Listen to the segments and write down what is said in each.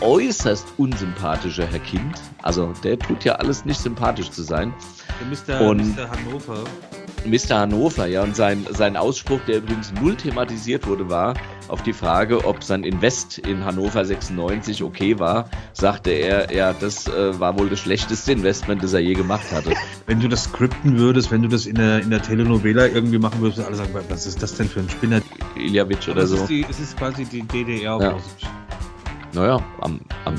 äußerst unsympathische Herr Kind. Also der tut ja alles nicht sympathisch zu sein. Der Mr. Und- Mr. Hannover. Mr. Hannover, ja, und sein, sein Ausspruch, der übrigens null thematisiert wurde, war auf die Frage, ob sein Invest in Hannover 96 okay war, sagte er, ja, das äh, war wohl das schlechteste Investment, das er je gemacht hatte. Wenn du das skripten würdest, wenn du das in der, in der Telenovela irgendwie machen würdest, alle sagen, was ist das denn für ein Spinner? Iljavic oder so. ist die, es ist quasi die DDR Ja. Naja, am, am,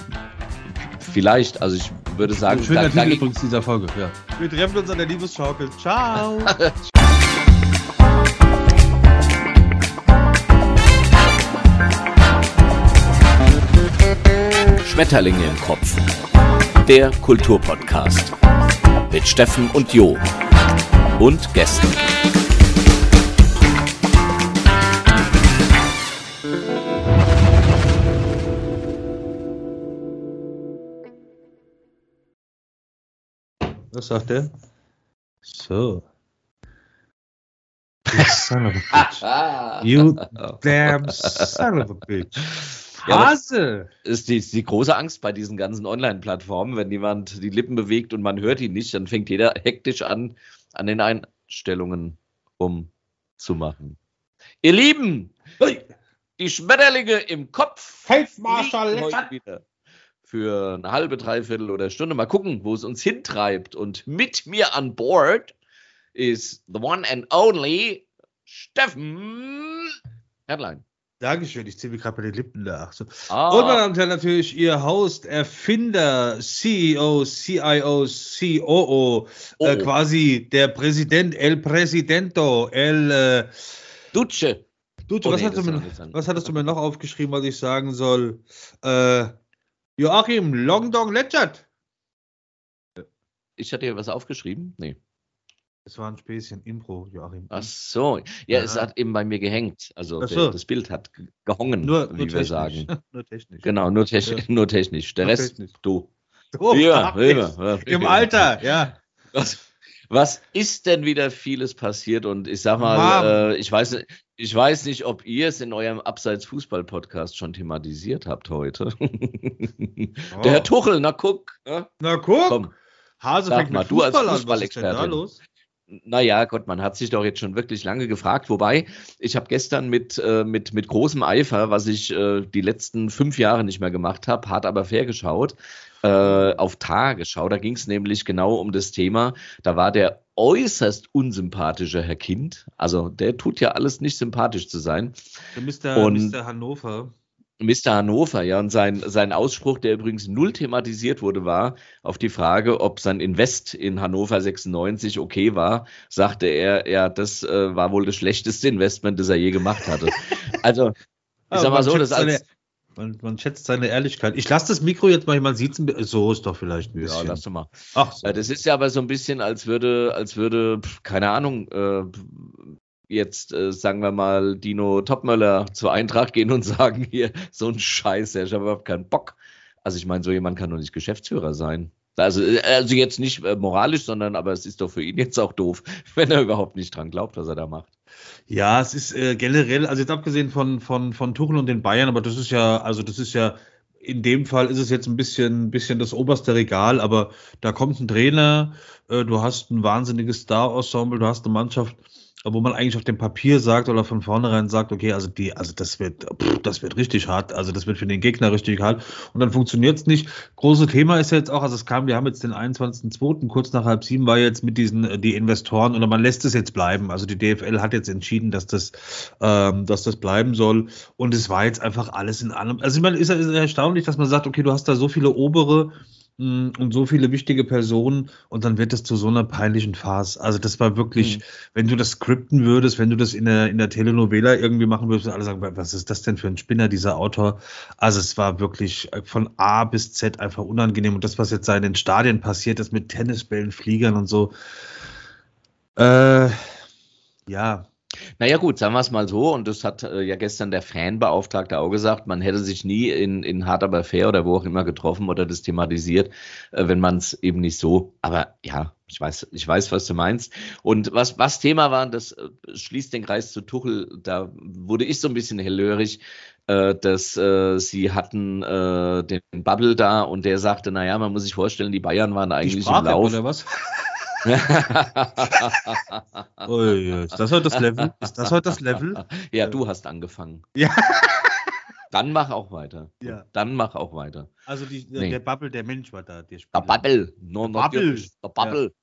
vielleicht, also ich würde sagen, Schöner da- Titel übrigens dieser Folge, ja. Wir treffen uns an der Liebesschaukel. Ciao! Schmetterlinge im Kopf. Der Kulturpodcast. Mit Steffen und Jo. Und Gästen. Was sagt der? So. You son of a bitch. You damn son of a bitch. Ja, Hase! ist die, ist die große Angst bei diesen ganzen Online-Plattformen, wenn jemand die Lippen bewegt und man hört ihn nicht, dann fängt jeder hektisch an, an den Einstellungen rumzumachen. Ihr Lieben, die Schmetterlinge im Kopf Feldmarschall wieder für eine halbe, dreiviertel oder Stunde. Mal gucken, wo es uns hintreibt. Und mit mir an Bord ist the one and only Steffen Headline. Dankeschön, ich ziehe mir gerade bei den Lippen nach. So. Ah, Und meine Damen und Herren, natürlich Ihr Host, Erfinder, CEO, CIO, COO, äh, Oh. quasi der Präsident, El Presidento, El äh, Duce. Duce, Oh, was, nee, das du mir, was hattest du mir noch aufgeschrieben, was ich sagen soll? Äh, Joachim, Long Dong Letschert. Ich hatte hier was aufgeschrieben? Nee. Das war ein Späßchen, Impro, Joachim. Ach so. Ja, es Ja. hat eben bei mir gehängt. Also Ach der, so. das Bild hat ge- gehongen, nur, wie nur wir technisch. sagen. nur technisch. Genau, nur, technisch, Ja. nur technisch. Der Nur Rest, technisch. du. Oh, Ja, ja, Im ja. Alter, ja. Was, was ist denn wieder vieles passiert? Und ich sag mal, äh, ich, weiß, ich weiß nicht, ob ihr es in eurem Abseits-Fußball-Podcast schon thematisiert habt heute. Oh. Der Herr Tuchel, na guck. Ja? Na guck, Komm. Hase Sag fängt mal, mit du als Fußball Naja, Gott, man hat sich doch jetzt schon wirklich lange gefragt. Wobei, ich habe gestern mit, äh, mit, mit großem Eifer, was ich äh, die letzten fünf Jahre nicht mehr gemacht habe, hart aber fair geschaut, äh, auf Tar geschaut. Da ging es nämlich genau um das Thema. Da war der äußerst unsympathische Herr Kind. Also der tut ja alles nicht sympathisch zu sein. Der Mr. Und- Mr. Hannover. Mr. Hannover, ja, und sein, sein Ausspruch, der übrigens null thematisiert wurde, war auf die Frage, ob sein Invest in Hannover 96 okay war, sagte er, ja, das äh, war wohl das schlechteste Investment, das er je gemacht hatte. Also, ich sag mal so, das seine, als. man, man schätzt seine Ehrlichkeit. Ich lasse das Mikro jetzt mal, man sieht es, so ist doch vielleicht ein Ja, bisschen. lass doch mal. Ach so. Äh, Das ist ja aber so ein bisschen, als würde, als würde, keine Ahnung, äh, jetzt äh, sagen wir mal, Dino Topmöller zur Eintracht gehen und sagen hier, so ein Scheiß, ich habe überhaupt keinen Bock. Also ich meine, so jemand kann doch nicht Geschäftsführer sein. Also, äh, also jetzt nicht äh, moralisch, sondern aber es ist doch für ihn jetzt auch doof, wenn er überhaupt nicht dran glaubt, was er da macht. Ja, es ist äh, generell, also jetzt abgesehen von, von, von Tuchel und den Bayern, aber das ist ja, also das ist ja, in dem Fall ist es jetzt ein bisschen, bisschen das oberste Regal, aber da kommt ein Trainer, äh, du hast ein wahnsinniges Star-Ensemble, du hast eine Mannschaft, wo man eigentlich auf dem Papier sagt oder von vornherein sagt, okay, also die, also das wird, pff, das wird richtig hart, also das wird für den Gegner richtig hart und dann funktioniert es nicht. Große Thema ist ja jetzt auch, also es kam, wir haben jetzt den 21.02., kurz nach halb sieben war jetzt mit diesen, äh, die Investoren oder man lässt es jetzt bleiben. Also die DFL hat jetzt entschieden, dass das, ähm, dass das bleiben soll und es war jetzt einfach alles in allem. Also ich meine, ist, ja- erstaunlich, dass man sagt, okay, du hast da so viele obere und so viele wichtige Personen und dann wird es zu so einer peinlichen Farce. Also das war wirklich, Mhm. wenn du das skripten würdest, wenn du das in der, in der Telenovela irgendwie machen würdest, alle sagen, was ist das denn für ein Spinner, dieser Autor? Also es war wirklich von A bis Z einfach unangenehm und das, was jetzt da in den Stadien passiert ist mit Tennisbällen, Fliegern und so, äh, ja, Naja gut, sagen wir es mal so, und das hat äh, ja gestern der Fanbeauftragte auch gesagt, man hätte sich nie in, in Hard aber fair oder wo auch immer getroffen oder das thematisiert, äh, wenn man es eben nicht so, aber ja, ich weiß, ich weiß, was du meinst. Und was, was Thema war, das äh, schließt den Kreis zu Tuchel, da wurde ich so ein bisschen hellhörig. äh, dass äh, sie hatten äh, den Bubble da und der sagte, naja, man muss sich vorstellen, die Bayern waren eigentlich im Lauf. Oder was? Ui, ist das heute das Level? Ist das heute das Level? Ja, du hast angefangen. Ja. Dann mach auch weiter. Ja. Dann mach auch weiter. Also die, Nee. der Bubble, der Mensch war da, der Der. Bubble. No, Der Bubble. Der Bubble.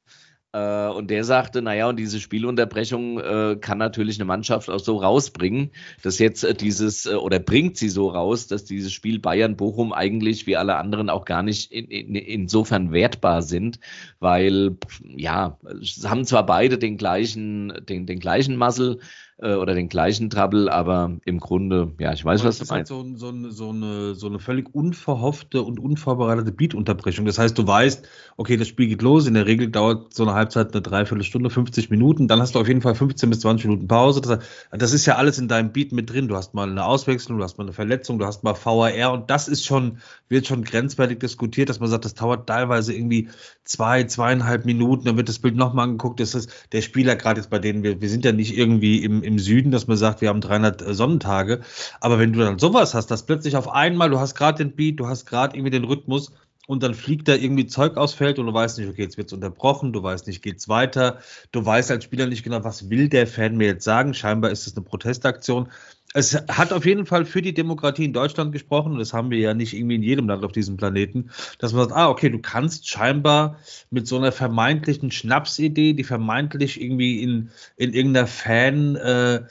Äh, und der sagte, naja, und diese Spielunterbrechung äh, kann natürlich eine Mannschaft auch so rausbringen, dass jetzt äh, dieses, äh, oder bringt sie so raus, dass dieses Spiel Bayern-Bochum eigentlich wie alle anderen auch gar nicht in, in, insofern wertbar sind, weil, ja, haben zwar beide den gleichen, den, den gleichen Muscle äh, oder den gleichen Trouble, aber im Grunde, ja, ich weiß, Aber was du ist halt meinst. so, so, eine, so, eine, so eine völlig unverhoffte und unvorbereitete Beatunterbrechung. Das heißt, du weißt, okay, das Spiel geht los. In der Regel dauert so eine Halbzeit eine Dreiviertelstunde, 50 Minuten. Dann hast du auf jeden Fall 15 bis 20 Minuten Pause. Das, das ist ja alles in deinem Beat mit drin. Du hast mal eine Auswechslung, du hast mal eine Verletzung, du hast mal VAR und das ist schon, wird schon grenzwertig diskutiert, dass man sagt, das dauert teilweise irgendwie zwei, zweieinhalb Minuten, dann wird das Bild nochmal angeguckt. Das ist der Spieler, gerade jetzt bei denen, wir, wir sind ja nicht irgendwie im, im Süden, dass man sagt, wir haben 300 Sonnentage. Aber wenn du dann sowas hast, dass plötzlich auf einmal, du hast gerade den Beat, du hast gerade irgendwie den Rhythmus und dann fliegt da irgendwie Zeug aus Feld und du weißt nicht, okay, jetzt wird's unterbrochen, du weißt nicht, geht's weiter, du weißt als Spieler nicht genau, was will der Fan mir jetzt sagen. Scheinbar ist es eine Protestaktion. Es hat auf jeden Fall für die Demokratie in Deutschland gesprochen, und das haben wir ja nicht irgendwie in jedem Land auf diesem Planeten, dass man sagt, ah, okay, du kannst scheinbar mit so einer vermeintlichen Schnapsidee, die vermeintlich irgendwie in, in irgendeiner Fan-Bar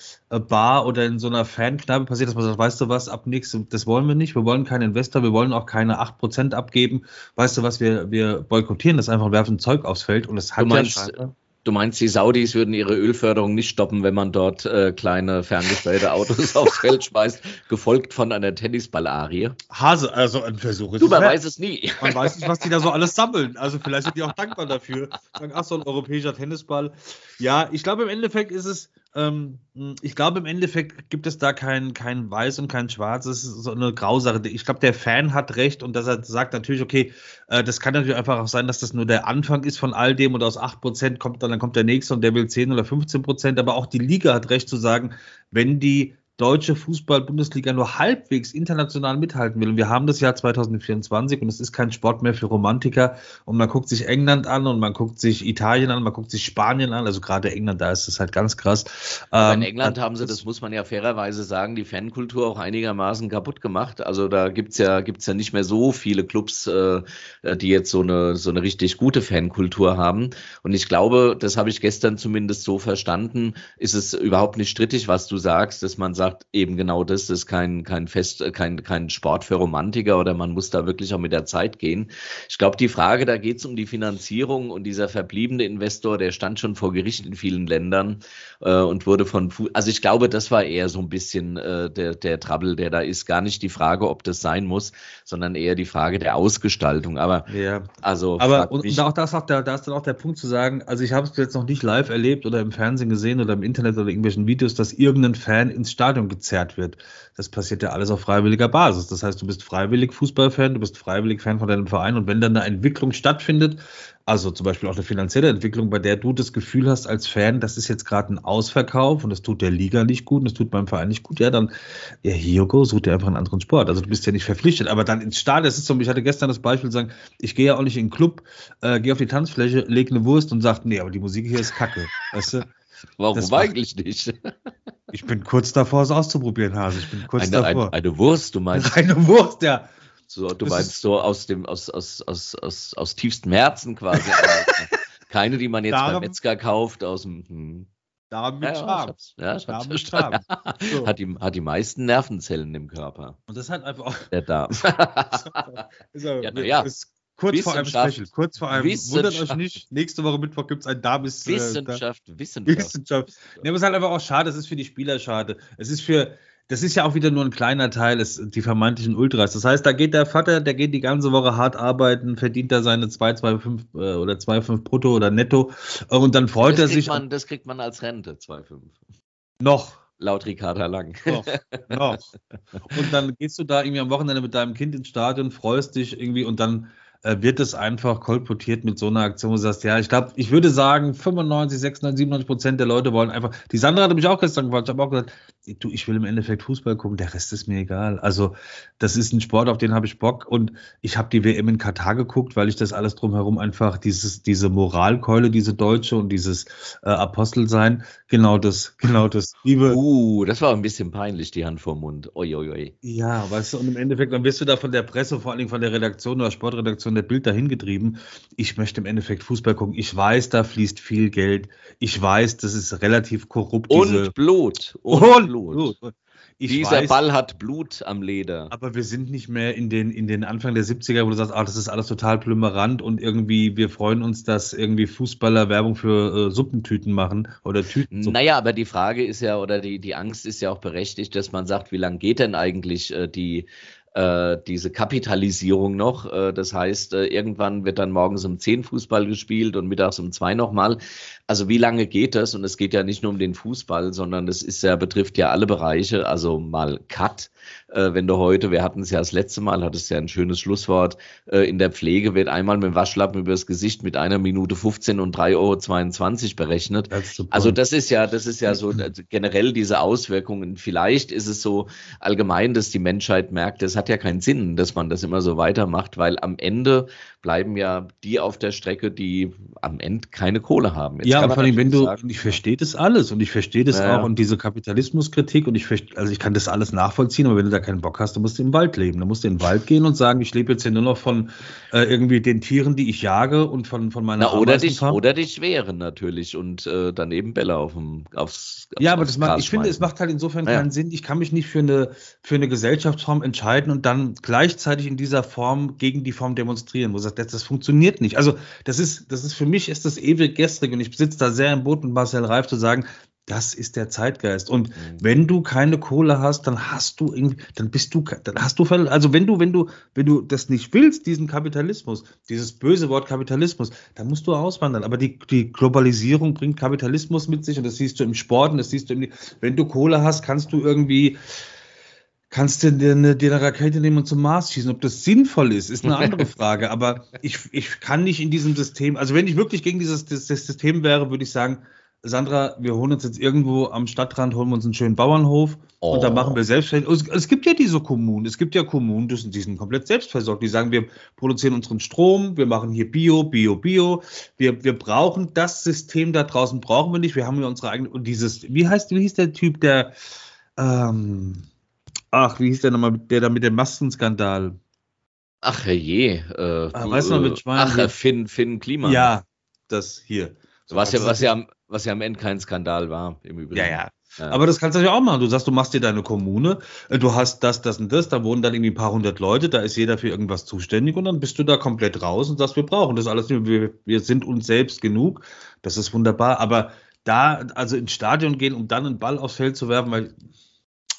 äh, oder in so einer Fankneipe passiert, dass man sagt, weißt du was, ab nächstem, das wollen wir nicht, wir wollen keinen Investor, wir wollen auch keine 8% abgeben, weißt du was, wir, wir boykottieren das einfach und werfen Zeug aufs Feld und es hat Du meinst, ja Du meinst, die Saudis würden ihre Ölförderung nicht stoppen, wenn man dort äh, kleine ferngesteuerte Autos aufs Feld schmeißt, gefolgt von einer Tennisballarie? Hase, also ein Versuch ist Du, man weiß es nie. Man weiß nicht, was die da so alles sammeln. Also vielleicht sind die auch dankbar dafür. Sagen, ach, so ein europäischer Tennisball. Ja, ich glaube, im Endeffekt ist es, ähm, ich glaube, im Endeffekt gibt es da kein, kein Weiß und kein Schwarz. Es ist so eine Grausache. Ich glaube, der Fan hat recht und dass er sagt natürlich, okay, äh, das kann natürlich einfach auch sein, dass das nur der Anfang ist von all dem und aus 8% kommt dann, dann kommt der nächste und der will 10 oder 15%. Aber auch die Liga hat recht zu sagen, wenn die deutsche Fußball-Bundesliga nur halbwegs international mithalten will. Und wir haben das Jahr 2024 und es ist kein Sport mehr für Romantiker. Und man guckt sich England an und man guckt sich Italien an, man guckt sich Spanien an. Also gerade England, da ist es halt ganz krass. Aber in Ähm, England haben sie, das muss man ja fairerweise sagen, die Fankultur auch einigermaßen kaputt gemacht. Also da gibt's ja, gibt's ja nicht mehr so viele Clubs, äh, die jetzt so eine, so eine richtig gute Fankultur haben. Und ich glaube, das habe ich gestern zumindest so verstanden, ist es überhaupt nicht strittig, was du sagst, dass man sagt, eben genau das, das ist kein, kein Fest, kein, kein Sport für Romantiker oder man muss da wirklich auch mit der Zeit gehen. Ich glaube, die Frage, da geht's um die Finanzierung und dieser verbliebene Investor, der stand schon vor Gericht in vielen Ländern äh, und wurde von, Fu also ich glaube, das war eher so ein bisschen äh, der, der Trouble, der da ist. Gar nicht die Frage, ob das sein muss, sondern eher die Frage der Ausgestaltung. Aber ja. also, Aber und, und auch das auch der, da ist dann auch der Punkt zu sagen, also ich habe es jetzt noch nicht live erlebt oder im Fernsehen gesehen oder im Internet oder irgendwelchen Videos, dass irgendein Fan ins Stadion gezerrt wird. Das passiert ja alles auf freiwilliger Basis. Das heißt, du bist freiwillig Fußballfan, du bist freiwillig Fan von deinem Verein und wenn dann eine Entwicklung stattfindet, also zum Beispiel auch eine finanzielle Entwicklung, bei der du das Gefühl hast als Fan, das ist jetzt gerade ein Ausverkauf und das tut der Liga nicht gut und das tut meinem Verein nicht gut, ja, dann, ja, Hiogo, such dir einfach einen anderen Sport. Also du bist ja nicht verpflichtet, aber dann ins Stadion, das ist so, ich hatte gestern das Beispiel sagen, ich gehe ja auch nicht in den Club, äh, gehe auf die Tanzfläche, lege eine Wurst und sage, nee, aber die Musik hier ist kacke. Weißt du? warum das eigentlich nicht? Ich bin kurz davor, es auszuprobieren, Hase. Ich bin kurz Eine, davor. eine, eine Wurst, du meinst, eine Wurst, ja. so, du das meinst ist- so aus dem, aus, aus, aus, aus, aus tiefstem Herzen quasi. Keine, die man jetzt beim Darum- Metzger kauft, aus dem, hm. Da mit Ja, ja, ich Charme. hab's, ja, ich Da hab's mit. So. Hat die, hat die meisten Nervenzellen im Körper, Und das hat einfach auch. der Darm. Ist aber- Ja, na ja. ist kurz vor einem Wissenschaft. Special. Kurz vor einem. Wundert euch Wissenschaft. nicht, nächste Woche Mittwoch gibt es ein Damis. äh, da- Wissenschaft, Wissenschaft. Wissenschaft. Nee, aber es ist halt einfach auch schade, es ist für die Spieler schade. Es ist für, das ist ja auch wieder nur ein kleiner Teil, es, die vermeintlichen Ultras. Das heißt, da geht der Vater, der geht die ganze Woche hart arbeiten, verdient da seine 2,25 äh, oder 2,5 brutto oder netto äh, und dann freut Das er sich man, das kriegt man als Rente, 2,5. noch. Laut Ricarda Lang. Noch, noch. Und dann gehst du da irgendwie am Wochenende mit deinem Kind ins Stadion, freust dich irgendwie und dann wird es einfach kolportiert mit so einer Aktion, wo du sagst, ja, ich glaube, ich würde sagen, 95, 96, 97 Prozent der Leute wollen einfach, die Sandra hatte mich auch gestern gefragt, ich habe auch gesagt, du, ich will im Endeffekt Fußball gucken, der Rest ist mir egal. Also, das ist ein Sport, auf den habe ich Bock und ich habe die WM in Katar geguckt, weil ich das alles drumherum einfach, dieses, diese Moralkeule, diese Deutsche und dieses äh, Apostelsein, genau das, genau das liebe. Uh, das war ein bisschen peinlich, die Hand vorm Mund. Oi, oi, oi. Ja, weißt du, und im Endeffekt, dann wirst du da von der Presse, vor allen Dingen von der Redaktion oder Sportredaktion der Bild dahin getrieben. Ich möchte im Endeffekt Fußball gucken. Ich weiß, da fließt viel Geld. Ich weiß, das ist relativ korrupt. Und Blut. Und, und Blut. Blut. Ich Dieser weiß, Ball hat Blut am Leder. Aber wir sind nicht mehr in den, in den Anfang der 70er, wo du sagst, ach, das ist alles total plümmerant und irgendwie, wir freuen uns, dass irgendwie Fußballer Werbung für äh, Suppentüten machen oder Tüten. Naja, aber die Frage ist ja, oder die, die Angst ist ja auch berechtigt, dass man sagt, wie lange geht denn eigentlich äh, die äh, diese Kapitalisierung noch. Äh, das heißt, äh, irgendwann wird dann morgens um 10 Fußball gespielt und mittags um 2 nochmal. Also wie lange geht das? Und es geht ja nicht nur um den Fußball, sondern das ist ja, betrifft ja alle Bereiche. Also mal Cut äh, wenn du heute, wir hatten es ja das letzte Mal, hattest ja ein schönes Schlusswort, äh, in der Pflege wird einmal mit dem Waschlappen übers Gesicht mit einer Minute 15 und 3,22 Euro berechnet. Also das ist ja, das ist ja so also generell diese Auswirkungen. Vielleicht ist es so allgemein, dass die Menschheit merkt, es hat ja keinen Sinn, dass man das immer so weitermacht, weil am Ende bleiben ja die auf der Strecke, die am Ende keine Kohle haben. Jetzt ja, vor allem, wenn du, sagen, ich verstehe das alles und ich verstehe das ja. auch und diese Kapitalismuskritik und ich also ich kann das alles nachvollziehen, aber wenn du da keinen Bock hast, dann musst du im Wald leben. Dann musst du in den Wald gehen und sagen, ich lebe jetzt hier nur noch von äh, irgendwie den Tieren, die ich jage und von, von meiner Na, oder dich oder dich wehren natürlich und äh, daneben Bälle auf dem aufs, Ja, aber das macht, ich finde, es macht halt insofern ja. keinen Sinn. Ich kann mich nicht für eine für eine Gesellschaftsform entscheiden und dann gleichzeitig in dieser Form gegen die Form demonstrieren, wo sagt, das, das funktioniert nicht. Also das ist, das ist für mich ist das ewig gestrig und ich sitze da sehr im Boot mit Marcel Reif zu sagen, das ist der Zeitgeist. Und mhm. wenn du keine Kohle hast, dann hast du irgendwie, dann bist du, dann hast du, also wenn du, wenn du, wenn du das nicht willst, diesen Kapitalismus, dieses böse Wort Kapitalismus, dann musst du auswandern. Aber die, die Globalisierung bringt Kapitalismus mit sich und das siehst du im Sport und das siehst du im, wenn du Kohle hast, kannst du irgendwie, kannst du dir eine, dir eine Rakete nehmen und zum Mars schießen. Ob das sinnvoll ist, ist eine andere Frage. Aber ich, ich kann nicht in diesem System, also wenn ich wirklich gegen dieses das, das System wäre, würde ich sagen, Sandra, wir holen uns jetzt irgendwo am Stadtrand, holen wir uns einen schönen Bauernhof oh. und da machen wir selbstständig. Es, gibt ja diese Kommunen, es gibt ja Kommunen, die sind, die sind komplett selbstversorgt. Die sagen, wir produzieren unseren Strom, wir machen hier Bio, Bio, Bio. Wir, wir brauchen das System da draußen, brauchen wir nicht. Wir haben hier unsere eigene, und dieses, wie heißt, wie hieß der Typ, der, ähm, Ach, wie hieß der nochmal, der da mit dem Maskenskandal? Ach je. Äh, ah, weißt du noch, mit Schwein? Ach, Finn, Finn Klima. Ja, das hier. So, was, ja, was, ja, was ja am Ende kein Skandal war, im Übrigen. Ja, ja. Ja. Aber das kannst du ja auch machen. Du sagst, du machst dir deine Kommune, äh, du hast das, das und das, da wohnen dann irgendwie ein paar hundert Leute, da ist jeder für irgendwas zuständig und dann bist du da komplett raus und sagst, wir brauchen das alles nicht, wir, wir sind uns selbst genug. Das ist wunderbar. Aber da, also ins Stadion gehen, um dann einen Ball aufs Feld zu werfen, weil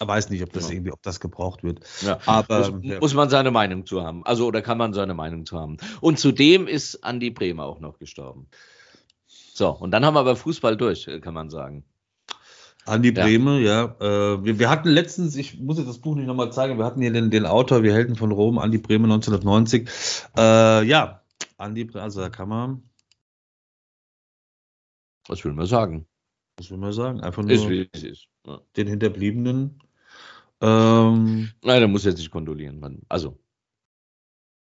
weiß nicht, ob das genau. irgendwie, ob das gebraucht wird. Ja. Aber muss, ja. muss, man seine Meinung zu haben. Also oder kann man seine Meinung zu haben. Und zudem ist Andi Bremer auch noch gestorben. So, und dann haben wir aber Fußball durch, kann man sagen. Andi ja. Brehme, ja. Äh, wir, wir, hatten letztens, ich muss jetzt das Buch nicht nochmal zeigen, wir hatten hier den, den Autor, Wir Helden von Rom, Andi Brehme 1990. Äh, ja, Andi Brehme, also da kann man. Was will man sagen? Was will man sagen? Einfach nur ist, wie es ist. Ja. den Hinterbliebenen ähm, Nein, der muss jetzt nicht kondolieren. Man, also.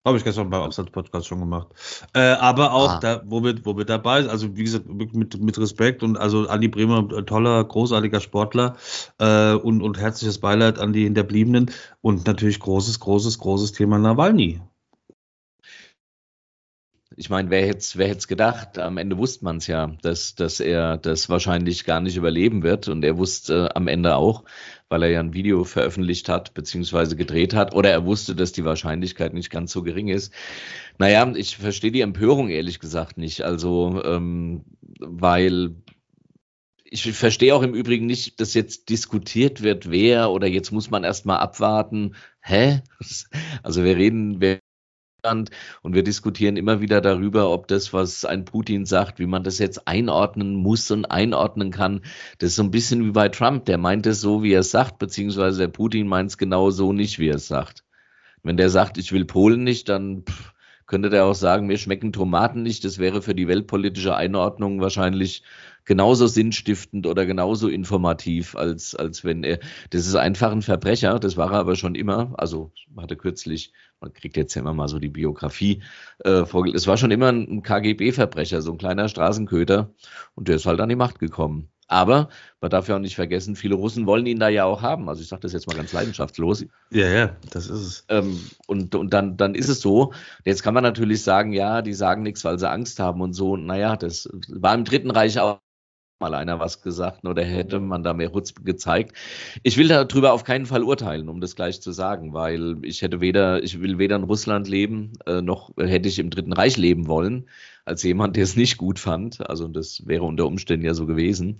Habe ich gestern beim Absatz-Podcast schon gemacht. Äh, aber auch ah. da, wo wir, wo wir dabei sind, also wie gesagt, mit, mit Respekt und also Andi Bremer, toller, großartiger Sportler äh, und, und herzliches Beileid an die Hinterbliebenen und natürlich großes, großes, großes Thema Nawalny. Ich meine, wer hätte wer hätte gedacht? Am Ende wusste man es ja, dass, dass er das wahrscheinlich gar nicht überleben wird. Und er wusste äh, am Ende auch, weil er ja ein Video veröffentlicht hat, beziehungsweise gedreht hat, oder er wusste, dass die Wahrscheinlichkeit nicht ganz so gering ist. Naja, ich verstehe die Empörung ehrlich gesagt nicht. Also, ähm, weil ich verstehe auch im Übrigen nicht, dass jetzt diskutiert wird, wer oder jetzt muss man erstmal abwarten. Hä? Also wir reden, wir und wir diskutieren immer wieder darüber, ob das, was ein Putin sagt, wie man das jetzt einordnen muss und einordnen kann. Das ist so ein bisschen wie bei Trump, der meint es so, wie er es sagt, beziehungsweise der Putin meint es genau so nicht, wie er es sagt. Wenn der sagt, ich will Polen nicht, dann pff, könnte der auch sagen, mir schmecken Tomaten nicht. Das wäre für die weltpolitische Einordnung wahrscheinlich genauso sinnstiftend oder genauso informativ, als, als wenn er, das ist einfach ein Verbrecher, das war er aber schon immer, also hatte kürzlich, man kriegt jetzt ja immer mal so die Biografie äh, vorgelegt, es war schon immer ein KGB-Verbrecher, so ein kleiner Straßenköter und der ist halt an die Macht gekommen. Aber man darf ja auch nicht vergessen, viele Russen wollen ihn da ja auch haben. Also ich sage das jetzt mal ganz leidenschaftslos. Ja, ja, das ist es. Ähm, und und dann, dann ist es so. Jetzt kann man natürlich sagen, ja, die sagen nichts, weil sie Angst haben und so. Naja, das war im Dritten Reich auch mal einer was gesagt oder hätte man da mehr Rutz gezeigt. Ich will darüber auf keinen Fall urteilen, um das gleich zu sagen, weil ich hätte weder, ich will weder in Russland leben, äh, noch hätte ich im Dritten Reich leben wollen als jemand, der es nicht gut fand. Also das wäre unter Umständen ja so gewesen.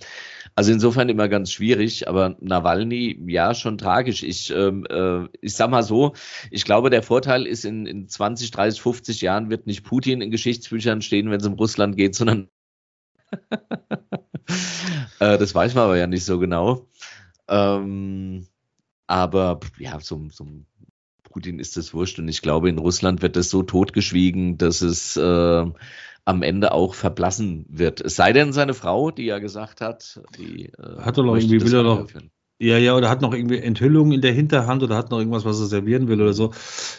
Also insofern immer ganz schwierig, aber Nawalny, ja, schon tragisch. Ich, ähm, äh, ich sag mal so, ich glaube, der Vorteil ist, in, in 20, 30, 50 Jahren wird nicht Putin in Geschichtsbüchern stehen, wenn es um Russland geht, sondern äh, das weiß man aber ja nicht so genau. Ähm, aber ja, so, so Putin ist das wurscht und ich glaube, in Russland wird das so totgeschwiegen, dass es äh, am Ende auch verblassen wird. Es sei denn, seine Frau, die ja gesagt hat, die äh, hat er noch irgendwie will er noch. Ja, ja, oder hat noch irgendwie Enthüllungen in der Hinterhand oder hat noch irgendwas, was er servieren will oder so.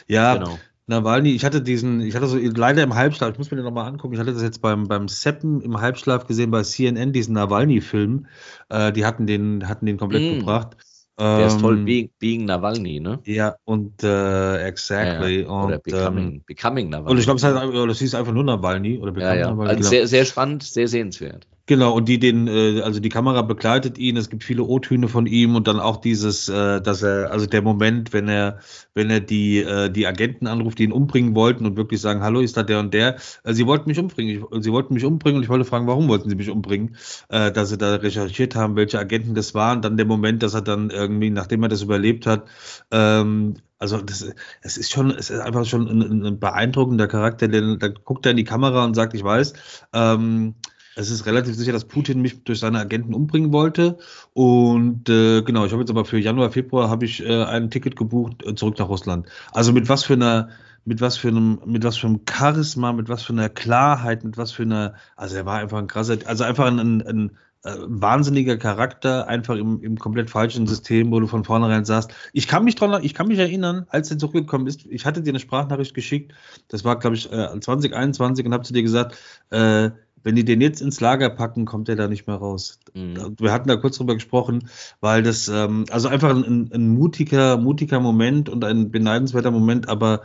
Ja, genau. Nawalny, ich hatte diesen, ich hatte so leider im Halbschlaf, ich muss mir den nochmal angucken, ich hatte das jetzt beim, beim Seppen im Halbschlaf gesehen bei CNN, diesen Nawalny-Film. Äh, die hatten den, hatten den komplett mm. gebracht. Der ist toll, ähm, Being, Being Nawalny, ne? Ja, und äh, exactly. Ja, ja. Oder und, becoming, ähm, becoming Nawalny. Und ich glaube, es heißt, das hieß einfach nur Nawalny. Oder ja, ja. Nawalny, also genau. sehr, sehr spannend, sehr sehenswert. Genau, und die den, äh, also die Kamera begleitet ihn, es gibt viele O-Töne von ihm und dann auch dieses, äh, dass er, also der Moment, wenn er, wenn er die, äh, die Agenten anruft, die ihn umbringen wollten und wirklich sagen, hallo, ist da der und der, äh, sie wollten mich umbringen, ich, sie wollten mich umbringen und ich wollte fragen, warum wollten sie mich umbringen, äh, dass sie da recherchiert haben, welche Agenten das waren, dann der Moment, dass er dann irgendwie, nachdem er das überlebt hat, ähm, also das, es ist schon, es ist einfach schon ein, ein beeindruckender Charakter, der, da guckt er in die Kamera und sagt, ich weiß, ähm, es ist relativ sicher, dass Putin mich durch seine Agenten umbringen wollte. Und äh, genau, ich habe jetzt aber für Januar, Februar habe ich äh, ein Ticket gebucht äh, zurück nach Russland. Also mit was für einer, mit was für einem, mit was für einem Charisma, mit was für einer Klarheit, mit was für einer, also er war einfach ein krasser, also einfach ein, ein, ein äh, wahnsinniger Charakter, einfach im, im komplett falschen System, wo du von vornherein sagst, ich kann mich dran, ich kann mich erinnern, als er zurückgekommen ist, ich hatte dir eine Sprachnachricht geschickt, das war, glaube ich, äh, 2021 und habe zu dir gesagt, äh, wenn die den jetzt ins Lager packen, kommt er da nicht mehr raus. Mhm. Wir hatten da kurz drüber gesprochen, weil das, ähm, also einfach ein, ein, mutiger, mutiger Moment und ein beneidenswerter Moment, aber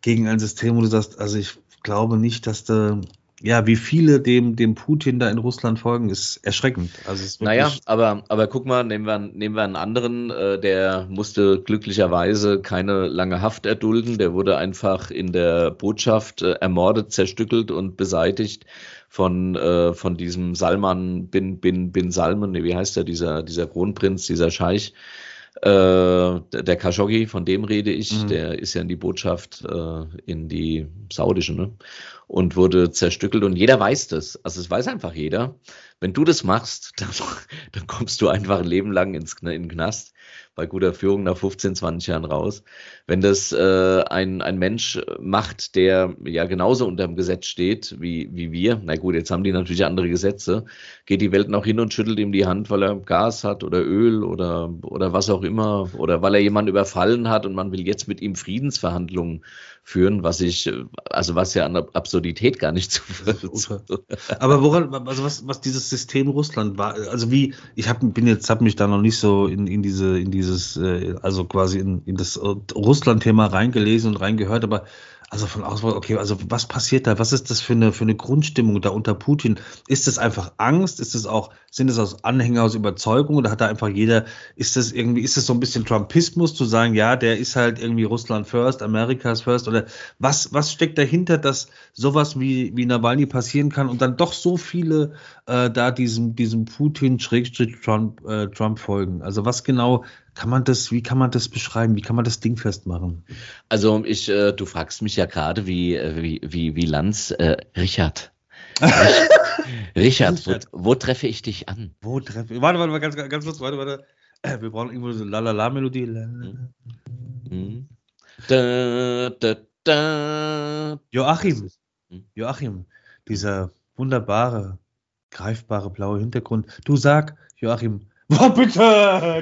gegen ein System, wo du sagst, also ich glaube nicht, dass da, ja, wie viele dem, dem Putin da in Russland folgen, ist erschreckend. Also ist naja, aber, aber guck mal, nehmen wir, nehmen wir einen anderen, äh, der musste glücklicherweise keine lange Haft erdulden. Der wurde einfach in der Botschaft äh, ermordet, zerstückelt und beseitigt von, äh, von diesem Salman bin, bin, bin Salman, wie heißt der, dieser, dieser Kronprinz, dieser Scheich, äh, der Khashoggi, von dem rede ich, mhm. der ist ja in die Botschaft äh, in die saudische, ne? Und wurde zerstückelt und jeder weiß das. Also es weiß einfach jeder. Wenn du das machst, dann, dann kommst du einfach ein Leben lang ins, in den Knast bei guter Führung nach 15, 20 Jahren raus. Wenn das äh, ein, ein Mensch macht, der ja genauso unter dem Gesetz steht wie, wie wir, na gut, jetzt haben die natürlich andere Gesetze, geht die Welt noch hin und schüttelt ihm die Hand, weil er Gas hat oder Öl oder, oder was auch immer, oder weil er jemanden überfallen hat und man will jetzt mit ihm Friedensverhandlungen führen, was ich, also was ja an Absurdität gar nicht zu Aber woran, also was, was dieses System Russland war, also wie, ich hab, bin jetzt, habe mich da noch nicht so in, in diese, in dieses, äh, also quasi in, in das Russland-Thema reingelesen und reingehört, aber also von Auswahl, okay, also was passiert da? Was ist das für eine, für eine Grundstimmung da unter Putin? Ist es einfach Angst? Ist es auch, sind es aus Anhänger aus Überzeugung oder hat da einfach jeder, ist das irgendwie, ist es so ein bisschen Trumpismus zu sagen, ja, der ist halt irgendwie Russland first, Amerikas first oder was, was steckt dahinter, dass sowas wie, wie Nawalny passieren kann und dann doch so viele äh, da diesem, diesem Putin-Trump äh, Trump folgen? Also was genau kann man das, wie kann man das beschreiben? Wie kann man das Ding festmachen? Also ich, äh, du fragst mich ja gerade, wie, äh, wie, wie, wie Lanz, äh, Richard. Richard, wo, wo, treffe ich dich an? Wo treffe ich? Warte, warte, warte, ganz, ganz kurz, warte, warte. Äh, wir brauchen irgendwo so Lalala-Melodie. Mhm. Da, da, da. Joachim, hm? Joachim, dieser wunderbare, greifbare blaue Hintergrund. Du sag, Joachim, oh, bitte,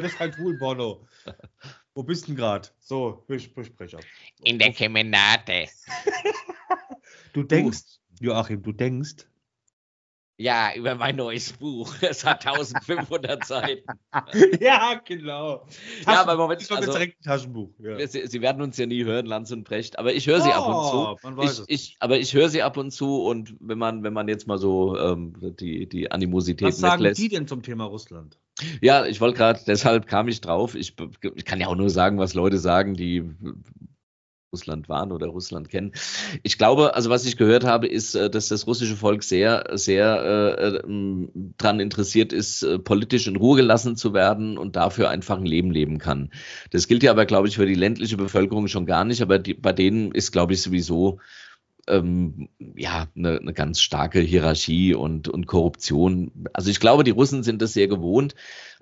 das ist halt cool, Bono. Wo bist du denn gerade? So, besprech ab. In der Kemenate. du denkst, Joachim, du denkst, ja, über mein neues Buch. Es hat 1500 Seiten. ja, genau. Taschen, ja, aber Moment, also, direkt ein Taschenbuch. Ja. Sie, Sie, werden uns ja nie hören, Lanz und Brecht, aber ich höre sie oh, ab und zu. Man weiß ich, es. Ich, aber ich höre sie ab und zu und wenn man, wenn man jetzt mal so ähm, die, die Animosität Was sagen weglässt, die denn zum Thema Russland? Ja, ich wollte gerade, deshalb kam ich drauf. Ich, ich kann ja auch nur sagen, was Leute sagen, die Russland waren oder Russland kennen. Ich glaube, also was ich gehört habe, ist, äh, dass das russische Volk sehr, sehr äh, äh, daran interessiert ist, äh, politisch in Ruhe gelassen zu werden und dafür einfach ein Leben leben kann. Das gilt ja aber, glaube ich, für die ländliche Bevölkerung schon gar nicht, aber die, bei denen ist, glaube ich, sowieso ähm, ja, eine, eine ganz starke Hierarchie und, und Korruption. Also ich glaube, die Russen sind das sehr gewohnt.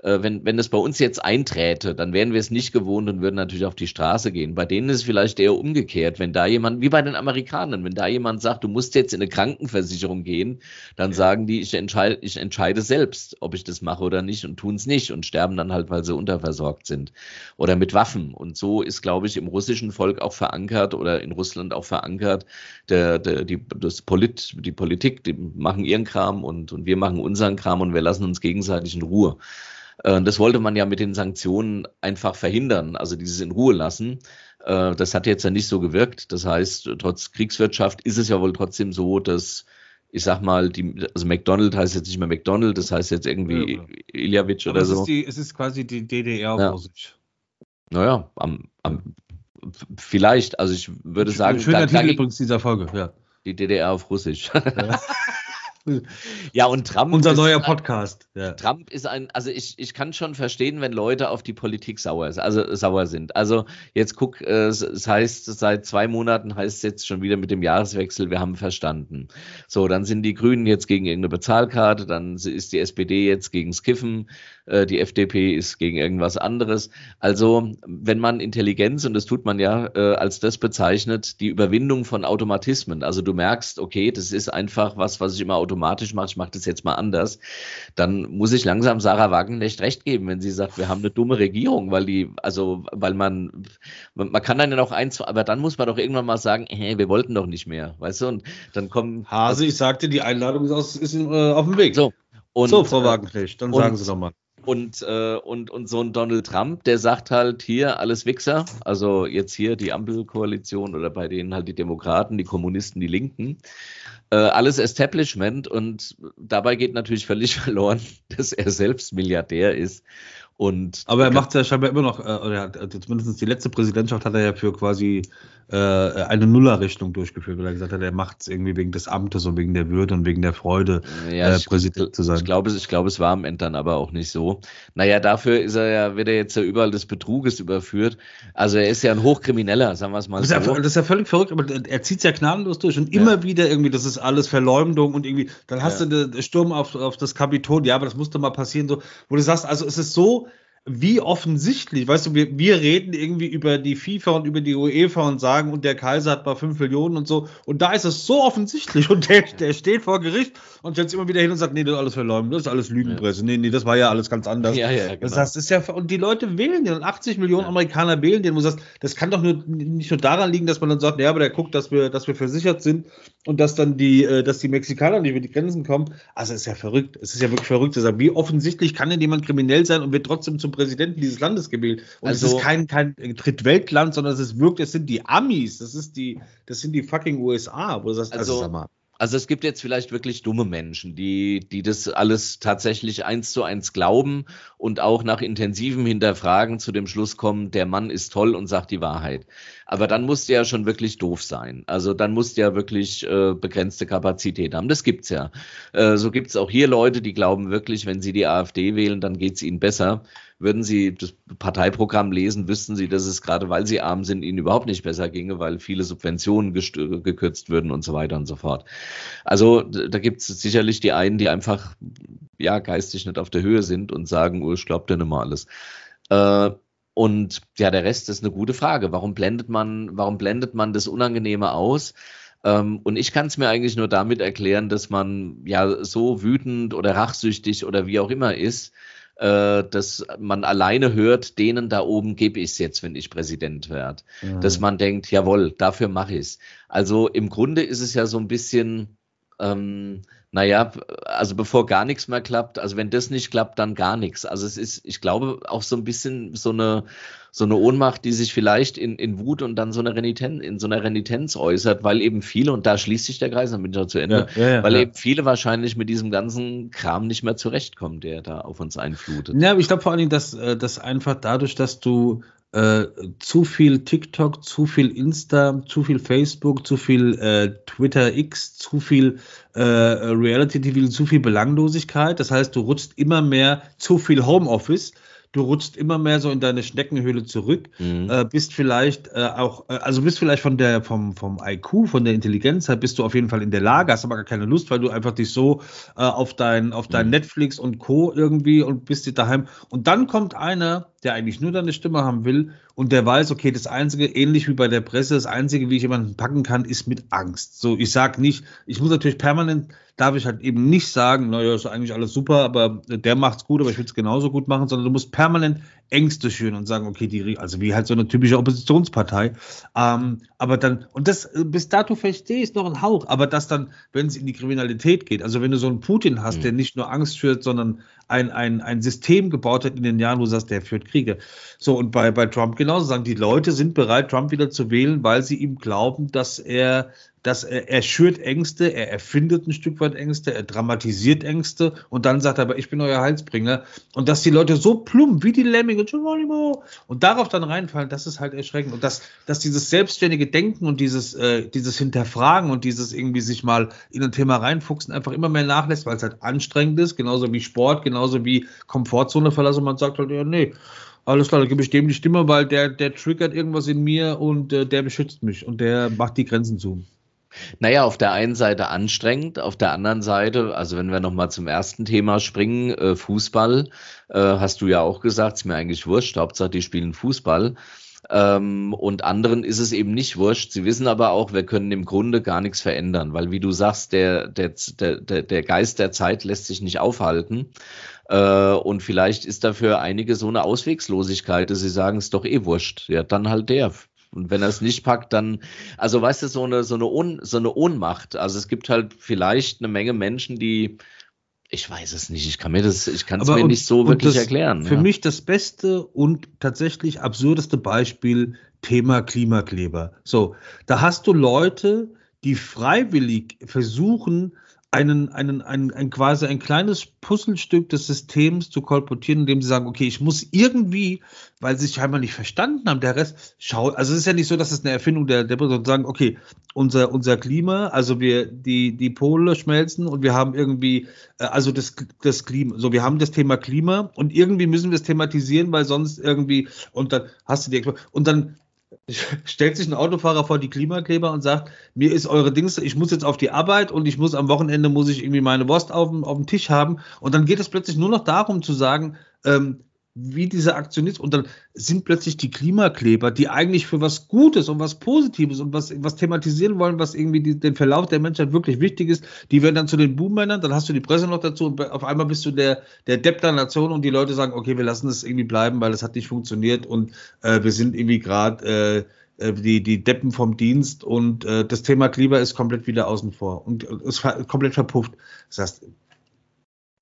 Äh, wenn, wenn das bei uns jetzt einträte, dann wären wir es nicht gewohnt und würden natürlich auf die Straße gehen. Bei denen ist es vielleicht eher umgekehrt. Wenn da jemand, wie bei den Amerikanern, wenn da jemand sagt, du musst jetzt in eine Krankenversicherung gehen, dann sagen die, ich entscheide, ich entscheide selbst, ob ich das mache oder nicht und tun es nicht und sterben dann halt, weil sie unterversorgt sind. Oder mit Waffen. Und so ist, glaube ich, im russischen Volk auch verankert oder in Russland auch verankert, der, der, die, das Polit, die Politik, die machen ihren Kram und, und wir machen unseren Kram und wir lassen uns gegenseitig in Ruhe. Äh, das wollte man ja mit den Sanktionen einfach verhindern, also dieses in Ruhe lassen. Äh, das hat jetzt ja nicht so gewirkt. Das heißt, trotz Kriegswirtschaft ist es ja wohl trotzdem so, dass ich sag mal, die, also McDonald heißt jetzt nicht mehr McDonald, das heißt jetzt irgendwie ja, Iljavitsch oder es so. Ist die, es ist quasi die DDR auf ja. Russisch. Naja, am, am, vielleicht, also ich würde sagen. Schöner da, Titel übrigens dieser Folge, ja. Die DDR auf Russisch. Ja. Ja, und Trump. Unser neuer Podcast. Ja. Trump ist ein, also ich, ich kann schon verstehen, wenn Leute auf die Politik sauer, also sauer sind. Also jetzt guck, äh, es heißt, seit zwei Monaten heißt es jetzt schon wieder mit dem Jahreswechsel, wir haben verstanden. So, dann sind die Grünen jetzt gegen irgendeine Bezahlkarte, dann ist die SPD jetzt gegen Skiffen, äh, die FDP ist gegen irgendwas anderes. Also, wenn man Intelligenz, und das tut man ja, äh, als das bezeichnet, die Überwindung von Automatismen, also du merkst, okay, das ist einfach was, was ich immer automatisch mache, ich mache das jetzt mal anders, dann muss ich langsam Sarah Wagenknecht recht geben, wenn sie sagt, wir haben eine dumme Regierung, weil die, also, weil man, man kann dann ja noch eins, aber dann muss man doch irgendwann mal sagen, hey, wir wollten doch nicht mehr, weißt du, und dann kommen. Hase, ich sagte, die Einladung ist, aus, ist äh, auf dem Weg. So. Und, so, Frau Wagenknecht, dann sagen Sie doch mal. Und, äh, und, und so ein Donald Trump, der sagt halt hier alles Wichser, also jetzt hier die Ampelkoalition oder bei denen halt die Demokraten, die Kommunisten, die Linken, äh, alles Establishment und dabei geht natürlich völlig verloren, dass er selbst Milliardär ist. Und Aber er macht es ja scheinbar immer noch, äh, oder zumindest die letzte Präsidentschaft hat er ja für quasi äh, eine Nullerrechnung durchgeführt, weil er gesagt hat, er macht es irgendwie wegen des Amtes und wegen der Würde und wegen der Freude, ja, äh, Präsident ich, zu sein. Ich glaube, ich glaube, es war am Ende dann aber auch nicht so. Naja, dafür ist er ja, wird er jetzt ja überall des Betruges überführt. Also er ist ja ein Hochkrimineller, sagen wir es mal das so. Ja, das ist ja völlig verrückt, aber er zieht es ja gnadenlos durch und immer wieder irgendwie, das ist alles Verleumdung und irgendwie, dann hast du den Sturm auf, auf das Kapitol, ja, aber das musste mal passieren, so, wo du sagst, also es ist so, wie offensichtlich, weißt du, wir, wir reden irgendwie über die FIFA und über die UEFA und sagen, und der Kaiser hat mal 5 Millionen und so. Und da ist es so offensichtlich und der, der steht vor Gericht und setzt immer wieder hin und sagt, nee, das ist alles verleumdet, das ist alles Lügenpresse. Ja. Nee, nee, das war ja alles ganz anders. Ja, ja, genau. Das heißt, das ist ja, und die Leute wählen den und 80 Millionen ja. Amerikaner wählen den, wo du sagst, das kann doch nur, nicht nur daran liegen, dass man dann sagt, ja, aber der guckt, dass wir, dass wir versichert sind und dass dann die, äh, dass die Mexikaner nicht über die Grenzen kommen. Also, es ist ja verrückt. Es ist ja wirklich verrückt zu sagen, wie offensichtlich kann denn jemand kriminell sein und wird trotzdem zum Präsidenten dieses Landes gewählt. Und also, es ist kein, kein Drittweltland, sondern es ist wirklich, es sind die Amis, das ist die, das sind die fucking USA, wo das, also, also also es gibt jetzt vielleicht wirklich dumme Menschen, die, die das alles tatsächlich eins zu eins glauben und auch nach intensivem Hinterfragen zu dem Schluss kommen, der Mann ist toll und sagt die Wahrheit. Aber dann muss der ja schon wirklich doof sein. Also dann muss der wirklich äh, begrenzte Kapazität haben. Das gibt's ja. Äh, so gibt's auch hier Leute, die glauben wirklich, wenn sie die AfD wählen, dann geht's ihnen besser. Würden Sie das Parteiprogramm lesen, wüssten Sie, dass es gerade, weil Sie arm sind, Ihnen überhaupt nicht besser ginge, weil viele Subventionen gekürzt würden und so weiter und so fort. Also da gibt es sicherlich die einen, die einfach ja geistig nicht auf der Höhe sind und sagen, oh, ich glaube dir nicht mal alles. Äh, und ja, der Rest ist eine gute Frage. Warum blendet man, warum blendet man das Unangenehme aus? Äh, Ähm, und ich kann es mir eigentlich nur damit erklären, dass man ja so wütend oder rachsüchtig oder wie auch immer ist, äh, dass man alleine hört, denen da oben gebe ich es jetzt, wenn ich Präsident werde. Mhm. Dass man denkt, jawohl, dafür mache ich es. Also im Grunde ist es ja so ein bisschen, ähm, naja, also bevor gar nichts mehr klappt, also wenn das nicht klappt, dann gar nichts. Also es ist, ich glaube, auch so ein bisschen so eine, so eine Ohnmacht, die sich vielleicht in, in Wut und dann so eine Renitenz, in so einer Renitenz äußert, weil eben viele, und da schließt sich der Kreis, dann bin ich auch zu Ende, ja, ja, ja, weil eben viele wahrscheinlich mit diesem ganzen Kram nicht mehr zurechtkommen, der da auf uns einflutet. Ja, ich glaube vor allen Dingen, dass, äh, dass einfach dadurch, dass du äh, zu viel TikTok, zu viel Insta, zu viel Facebook, zu viel äh, Twitter X, zu viel äh, Reality TV, zu viel Belanglosigkeit. Das heißt, du rutschst immer mehr zu viel Homeoffice du rutschst immer mehr so in deine Schneckenhöhle zurück, mhm. äh, bist vielleicht äh, auch, äh, also bist vielleicht von der, vom, vom IQ, von der Intelligenz her, bist du auf jeden Fall in der Lage, hast aber gar keine Lust, weil du einfach dich so äh, auf dein, auf dein mhm. Netflix und Co. irgendwie und bist dir daheim. Und dann kommt einer, der eigentlich nur deine Stimme haben will und der weiß, okay, das Einzige, ähnlich wie bei der Presse, das Einzige, wie ich jemanden packen kann, ist mit Angst. So, ich sag nicht, ich muss natürlich permanent darf ich halt eben nicht sagen, naja, ist eigentlich alles super, aber der macht's gut, aber ich will es genauso gut machen, sondern du musst permanent Ängste schüren und sagen, okay, die, also wie halt so eine typische Oppositionspartei. Ähm, aber dann, und das, bis dato verstehe ich noch ein Hauch, aber das dann, wenn es in die Kriminalität geht, also wenn du so einen Putin hast, mhm. der nicht nur Angst führt, sondern ein, ein, ein System gebaut hat in den Jahren, wo du sagst, der führt Kriege. So, und bei, bei Trump genauso sagen, die Leute sind bereit, Trump wieder zu wählen, weil sie ihm glauben, dass er dass er, er schürt Ängste, er erfindet ein Stück weit Ängste, er dramatisiert Ängste und dann sagt er, aber ich bin euer Heilsbringer. Und dass die Leute so plump wie die Lemminge und darauf dann reinfallen, das ist halt erschreckend. Und dass, dass dieses selbstständige Denken und dieses, äh, dieses Hinterfragen und dieses irgendwie sich mal in ein Thema reinfuchsen einfach immer mehr nachlässt, weil es halt anstrengend ist, genauso wie Sport, genauso wie Komfortzone verlassen. Man sagt halt, ja, nee, alles klar, dann gebe ich dem die Stimme, weil der, der triggert irgendwas in mir und äh, der beschützt mich und der macht die Grenzen zu. Naja, auf der einen Seite anstrengend, auf der anderen Seite, also wenn wir nochmal zum ersten Thema springen, äh, Fußball, äh, hast du ja auch gesagt, ist mir eigentlich wurscht, Hauptsache die spielen Fußball. Ähm, und anderen ist es eben nicht wurscht. Sie wissen aber auch, wir können im Grunde gar nichts verändern, weil wie du sagst, der, der, der, der Geist der Zeit lässt sich nicht aufhalten. Äh, und vielleicht ist dafür einige so eine Auswegslosigkeit, dass sie sagen, es ist doch eh wurscht. Ja, dann halt der. Und wenn er es nicht packt, dann, also weißt du, so eine, so eine, Ohn, so eine Ohnmacht. Also es gibt halt vielleicht eine Menge Menschen, die, ich weiß es nicht, ich kann mir das, ich kann es mir und, nicht so wirklich das, erklären. Für ja. mich das beste und tatsächlich absurdeste Beispiel Thema Klimakleber. So, da hast du Leute, die freiwillig versuchen, einen, einen, ein, ein quasi ein kleines Puzzlestück des Systems zu kolportieren, indem sie sagen, okay, ich muss irgendwie, weil sie sich scheinbar nicht verstanden haben, der Rest schaut, also es ist ja nicht so, dass es eine Erfindung der, der sondern sagen, okay, unser, unser Klima, also wir, die, die Pole schmelzen und wir haben irgendwie, äh, also das, das Klima, so wir haben das Thema Klima und irgendwie müssen wir es thematisieren, weil sonst irgendwie, und dann hast du die, und dann stellt sich ein Autofahrer vor die Klimakleber und sagt, mir ist eure Dings, ich muss jetzt auf die Arbeit und ich muss am Wochenende muss ich irgendwie meine Wurst auf dem, auf dem Tisch haben. Und dann geht es plötzlich nur noch darum zu sagen, ähm, wie dieser Aktionist und dann sind plötzlich die Klimakleber, die eigentlich für was Gutes und was Positives und was, was thematisieren wollen, was irgendwie die, den Verlauf der Menschheit wirklich wichtig ist, die werden dann zu den Boommännern, dann hast du die Presse noch dazu und auf einmal bist du der, der Depp der Nation und die Leute sagen, okay, wir lassen es irgendwie bleiben, weil es hat nicht funktioniert und äh, wir sind irgendwie gerade äh, äh, die, die Deppen vom Dienst und äh, das Thema Klima ist komplett wieder außen vor und ist komplett verpufft. Das heißt,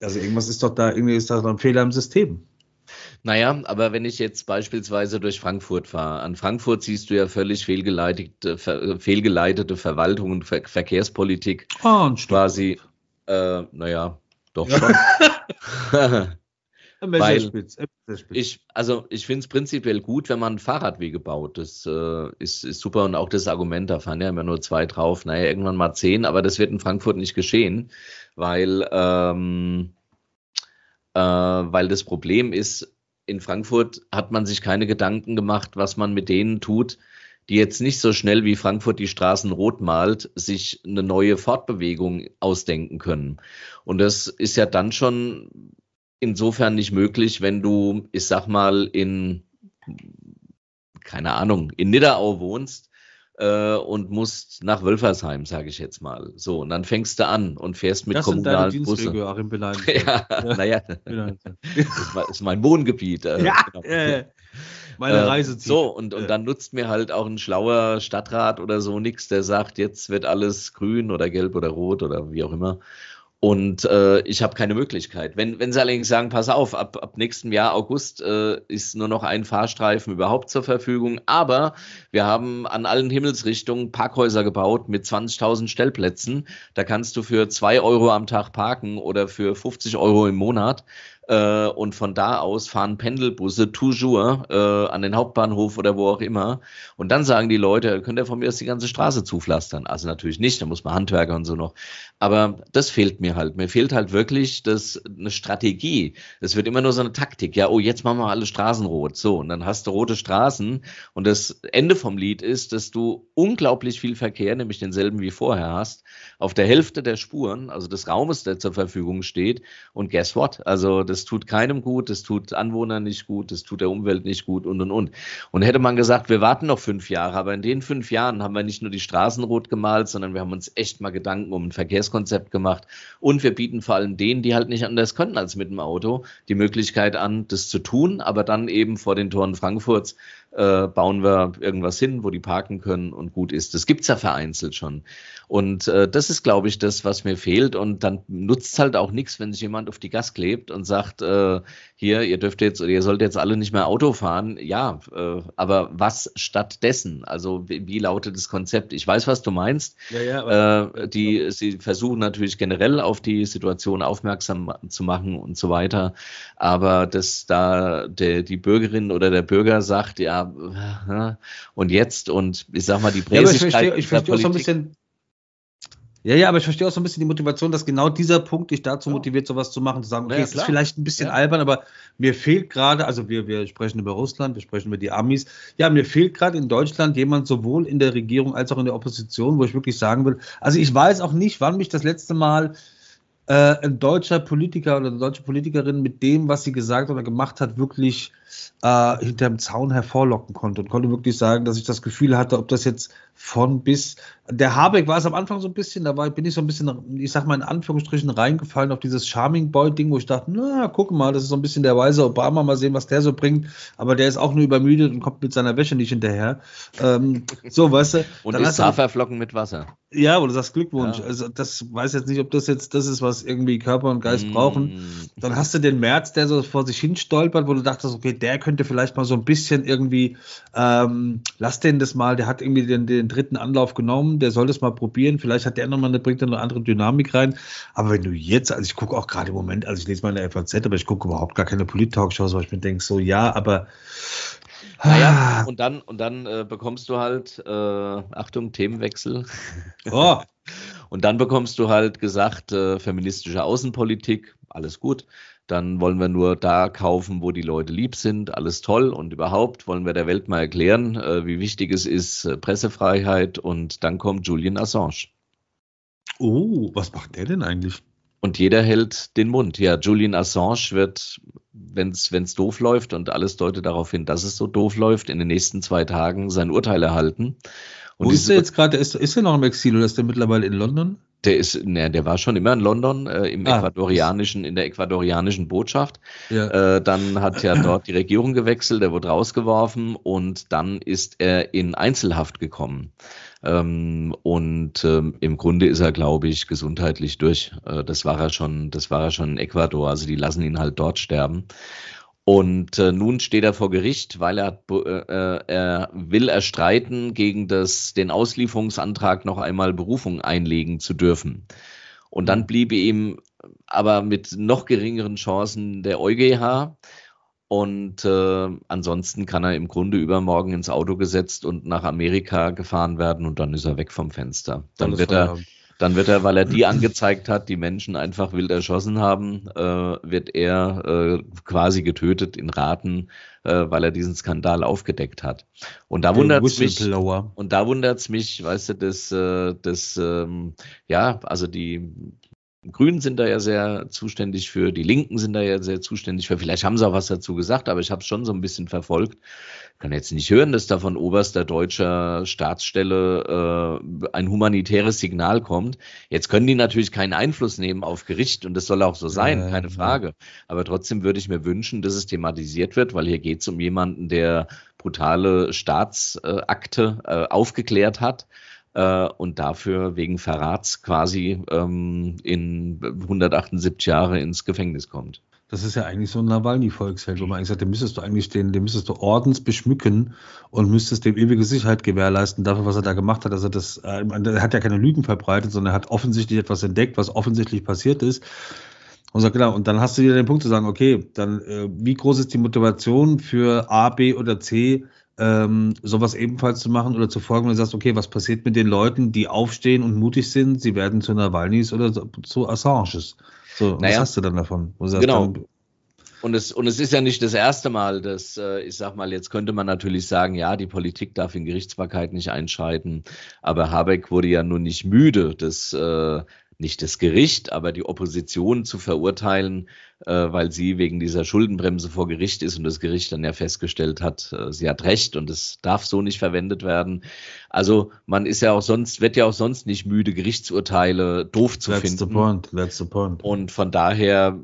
also irgendwas ist doch da, irgendwie ist da ein Fehler im System. Naja, aber wenn ich jetzt beispielsweise durch Frankfurt fahre, an Frankfurt siehst du ja völlig fehlgeleitete, ver, fehlgeleitete Verwaltung und Ver Verkehrspolitik. Oh, ein quasi, äh, naja, doch schon. Weil ich, also ich finde es prinzipiell gut, wenn man Fahrradwege baut. Das äh, ist, ist super und auch das Argument, da fahren ja immer nur zwei drauf, naja, irgendwann mal zehn, aber das wird in Frankfurt nicht geschehen, weil ähm, äh, weil das Problem ist, in Frankfurt hat man sich keine Gedanken gemacht, was man mit denen tut, die jetzt nicht so schnell wie Frankfurt die Straßen rot malt, sich eine neue Fortbewegung ausdenken können. Und das ist ja dann schon insofern nicht möglich, wenn du, ich sag mal, in, keine Ahnung, in Nidderau wohnst äh, und musst nach Wölfersheim, sage ich jetzt mal. So, und dann fängst du an und fährst mit Das sind deine Dienstwege, Achim Belein. Ja, naja, Genau. ist, mein- ist mein Wohngebiet. äh, Ja, genau. äh, meine Äh, Reiseziele. So, und, und dann nutzt mir halt auch ein schlauer Stadtrat oder so nichts, der sagt, jetzt wird alles grün oder gelb oder rot oder wie auch immer. Und äh, ich habe keine Möglichkeit. Wenn, wenn sie allerdings sagen, pass auf, ab, ab nächstem Jahr August äh, ist nur noch ein Fahrstreifen überhaupt zur Verfügung, aber wir haben an allen Himmelsrichtungen Parkhäuser gebaut mit 20.000 Stellplätzen. Da kannst du für zwei Euro am Tag parken oder für 50 Euro im Monat. Äh, und von da aus fahren Pendelbusse toujours äh, an den Hauptbahnhof oder wo auch immer. Und dann sagen die Leute, könnt ihr von mir aus die ganze Straße zupflastern? Also natürlich nicht, da muss man Handwerker und so noch. Aber das fehlt mir halt. Mir fehlt halt wirklich das, eine Strategie. Es wird immer nur so eine Taktik. Ja, oh, jetzt machen wir alle Straßen rot. So, und dann hast du rote Straßen. Und das Ende vom Lied ist, dass du unglaublich viel Verkehr, nämlich denselben wie vorher hast, auf der Hälfte der Spuren, also des Raumes, der zur Verfügung steht. Und guess what? Also das tut keinem gut, das tut Anwohnern nicht gut, das tut der Umwelt nicht gut und und und. Und hätte man gesagt, wir warten noch fünf Jahre, aber in den fünf Jahren haben wir nicht nur die Straßen rot gemalt, sondern wir haben uns echt mal Gedanken um ein Verkehrskonzept gemacht. Und wir bieten vor allem denen, die halt nicht anders können als mit dem Auto, die Möglichkeit an, das zu tun, aber dann eben vor den Toren Frankfurts äh, bauen wir irgendwas hin, wo die parken können und gut ist. Das gibt's ja vereinzelt schon. Und äh, das ist, glaube ich, das, was mir fehlt. Und dann nutzt halt auch nichts, wenn sich jemand auf die Gas klebt und sagt, äh, hier, ihr dürft jetzt oder ihr sollt jetzt alle nicht mehr Auto fahren. Ja, äh, aber was stattdessen? Also wie, wie lautet das Konzept? Ich weiß, was du meinst. ja, ja, Äh, die, sie versuchen natürlich generell auf die Situation aufmerksam zu machen und so weiter. Aber dass da der, die Bürgerin oder der Bürger sagt, ja, äh, und jetzt und ich sag mal, die Ja, aber ich Präsigkeit verstehe, ich der verstehe auch so ein bisschen. Ja, ja, aber ich verstehe auch so ein bisschen die Motivation, dass genau dieser Punkt dich dazu motiviert, sowas zu machen, zu sagen, okay, Ja, es ist vielleicht ein bisschen Ja. albern, aber mir fehlt gerade, also wir, wir sprechen über Russland, wir sprechen über die Amis, ja, mir fehlt gerade in Deutschland jemand sowohl in der Regierung als auch in der Opposition, wo ich wirklich sagen will, also ich weiß auch nicht, wann mich das letzte Mal äh, ein deutscher Politiker oder eine deutsche Politikerin mit dem, was sie gesagt oder gemacht hat, wirklich äh, hinterm Zaun hervorlocken konnte und konnte wirklich sagen, dass ich das Gefühl hatte, ob das jetzt von bis. Der Habeck war es am Anfang so ein bisschen, da war, bin ich so ein bisschen, ich sag mal in Anführungsstrichen, reingefallen auf dieses Charming Boy-Ding, wo ich dachte, na, guck mal, das ist so ein bisschen der weise Obama, mal sehen, was der so bringt. Aber der ist auch nur übermüdet und kommt mit seiner Wäsche nicht hinterher. Ähm, so, weißt du. und dann ist Haferflocken mit Wasser. ja, wo du sagst Glückwunsch. Ja. Also das weiß jetzt nicht, ob das jetzt das ist, was irgendwie Körper und Geist brauchen. Mm. Dann hast du den März, der so vor sich hin stolpert, wo du dachtest, okay, der könnte vielleicht mal so ein bisschen irgendwie, ähm, lass den das mal, der hat irgendwie den, den dritten Anlauf genommen, der soll das mal probieren, vielleicht hat der nochmal eine, bringt da eine andere Dynamik rein. Aber wenn du jetzt, also ich gucke auch gerade im Moment, also ich lese mal in der FAZ, aber ich gucke überhaupt gar keine Polit-Talkshows, weil ich mir denke, so ja, aber Naja, und dann, und dann äh, bekommst du halt, äh, Achtung, Themenwechsel. oh, Und dann bekommst du halt gesagt, äh, feministische Außenpolitik, alles gut. Dann wollen wir nur da kaufen, wo die Leute lieb sind, alles toll. Und überhaupt wollen wir der Welt mal erklären, äh, wie wichtig es ist, äh, Pressefreiheit. Und dann kommt Julian Assange. oh, was macht der denn eigentlich? Und jeder hält den Mund. Ja, Julian Assange wird, wenn es doof läuft, und alles deutet darauf hin, dass es so doof läuft, in den nächsten zwei Tagen sein Urteil erhalten. Und Wo ist der jetzt gerade? Ist, ist er noch im Exil oder ist der mittlerweile in London? Der ist, ne, der war schon immer in London, äh, im Ah. äquatorianischen, in der äquatorianischen Botschaft. Ja. Äh, dann hat ja dort die Regierung gewechselt, der wurde rausgeworfen und dann ist er in Einzelhaft gekommen. Ähm, und ähm, im Grunde ist er, glaube ich, gesundheitlich durch. Äh, das war er schon, das war er schon in Ecuador. Also die lassen ihn halt dort sterben. Und äh, nun steht er vor Gericht, weil er, äh, äh, er will erstreiten, gegen das, den Auslieferungsantrag noch einmal Berufung einlegen zu dürfen. Und dann bliebe ihm aber mit noch geringeren Chancen der EuGH. Und äh, ansonsten kann er im Grunde übermorgen ins Auto gesetzt und nach Amerika gefahren werden und dann ist er weg vom Fenster. Dann Alles wird er. Dann wird er, weil er die angezeigt hat, die Menschen einfach wild erschossen haben, äh, wird er äh, quasi getötet in Raten, äh, weil er diesen Skandal aufgedeckt hat. Und da Der wundert es mich, und da wundert es mich, weißt du, dass, äh, dass ähm, ja, also die Grünen sind da ja sehr zuständig für, die Linken sind da ja sehr zuständig für. Vielleicht haben sie auch was dazu gesagt, aber ich habe es schon so ein bisschen verfolgt. Ich kann jetzt nicht hören, dass da von oberster deutscher Staatsstelle äh, ein humanitäres Signal kommt. Jetzt können die natürlich keinen Einfluss nehmen auf Gericht und das soll auch so sein, keine Frage. Aber trotzdem würde ich mir wünschen, dass es thematisiert wird, weil hier geht es um jemanden, der brutale Staatsakte äh, aufgeklärt hat äh, und dafür wegen Verrats quasi ähm, in 178 Jahre ins Gefängnis kommt. Das ist ja eigentlich so ein Nawalny-Volksheld, wo man eigentlich sagt, dem müsstest du eigentlich den, dem müsstest du ordens beschmücken und müsstest dem ewige Sicherheit gewährleisten dafür, was er da gemacht hat. Also das, äh, er hat ja keine Lügen verbreitet, sondern er hat offensichtlich etwas entdeckt, was offensichtlich passiert ist. Und sagt, genau, und dann hast du wieder den Punkt zu sagen, okay, dann äh, wie groß ist die Motivation für A, B oder C, ähm, sowas ebenfalls zu machen oder zu folgen, wenn du sagst, okay, was passiert mit den Leuten, die aufstehen und mutig sind, sie werden zu Nawalnys oder zu Assanges. So, naja, was hast du dann davon? Sagst, genau. Dann, und es, und es ist ja nicht das erste Mal, dass, äh, ich sag mal, jetzt könnte man natürlich sagen, ja, die Politik darf in Gerichtsbarkeit nicht einschreiten, aber Habeck wurde ja nun nicht müde, das äh, nicht das Gericht, aber die Opposition zu verurteilen, weil sie wegen dieser Schuldenbremse vor Gericht ist und das Gericht dann ja festgestellt hat, äh, sie hat recht und es darf so nicht verwendet werden. Also man ist ja auch sonst, wird ja auch sonst nicht müde, Gerichtsurteile doof zu that's finden. The point, that's the point. Und von daher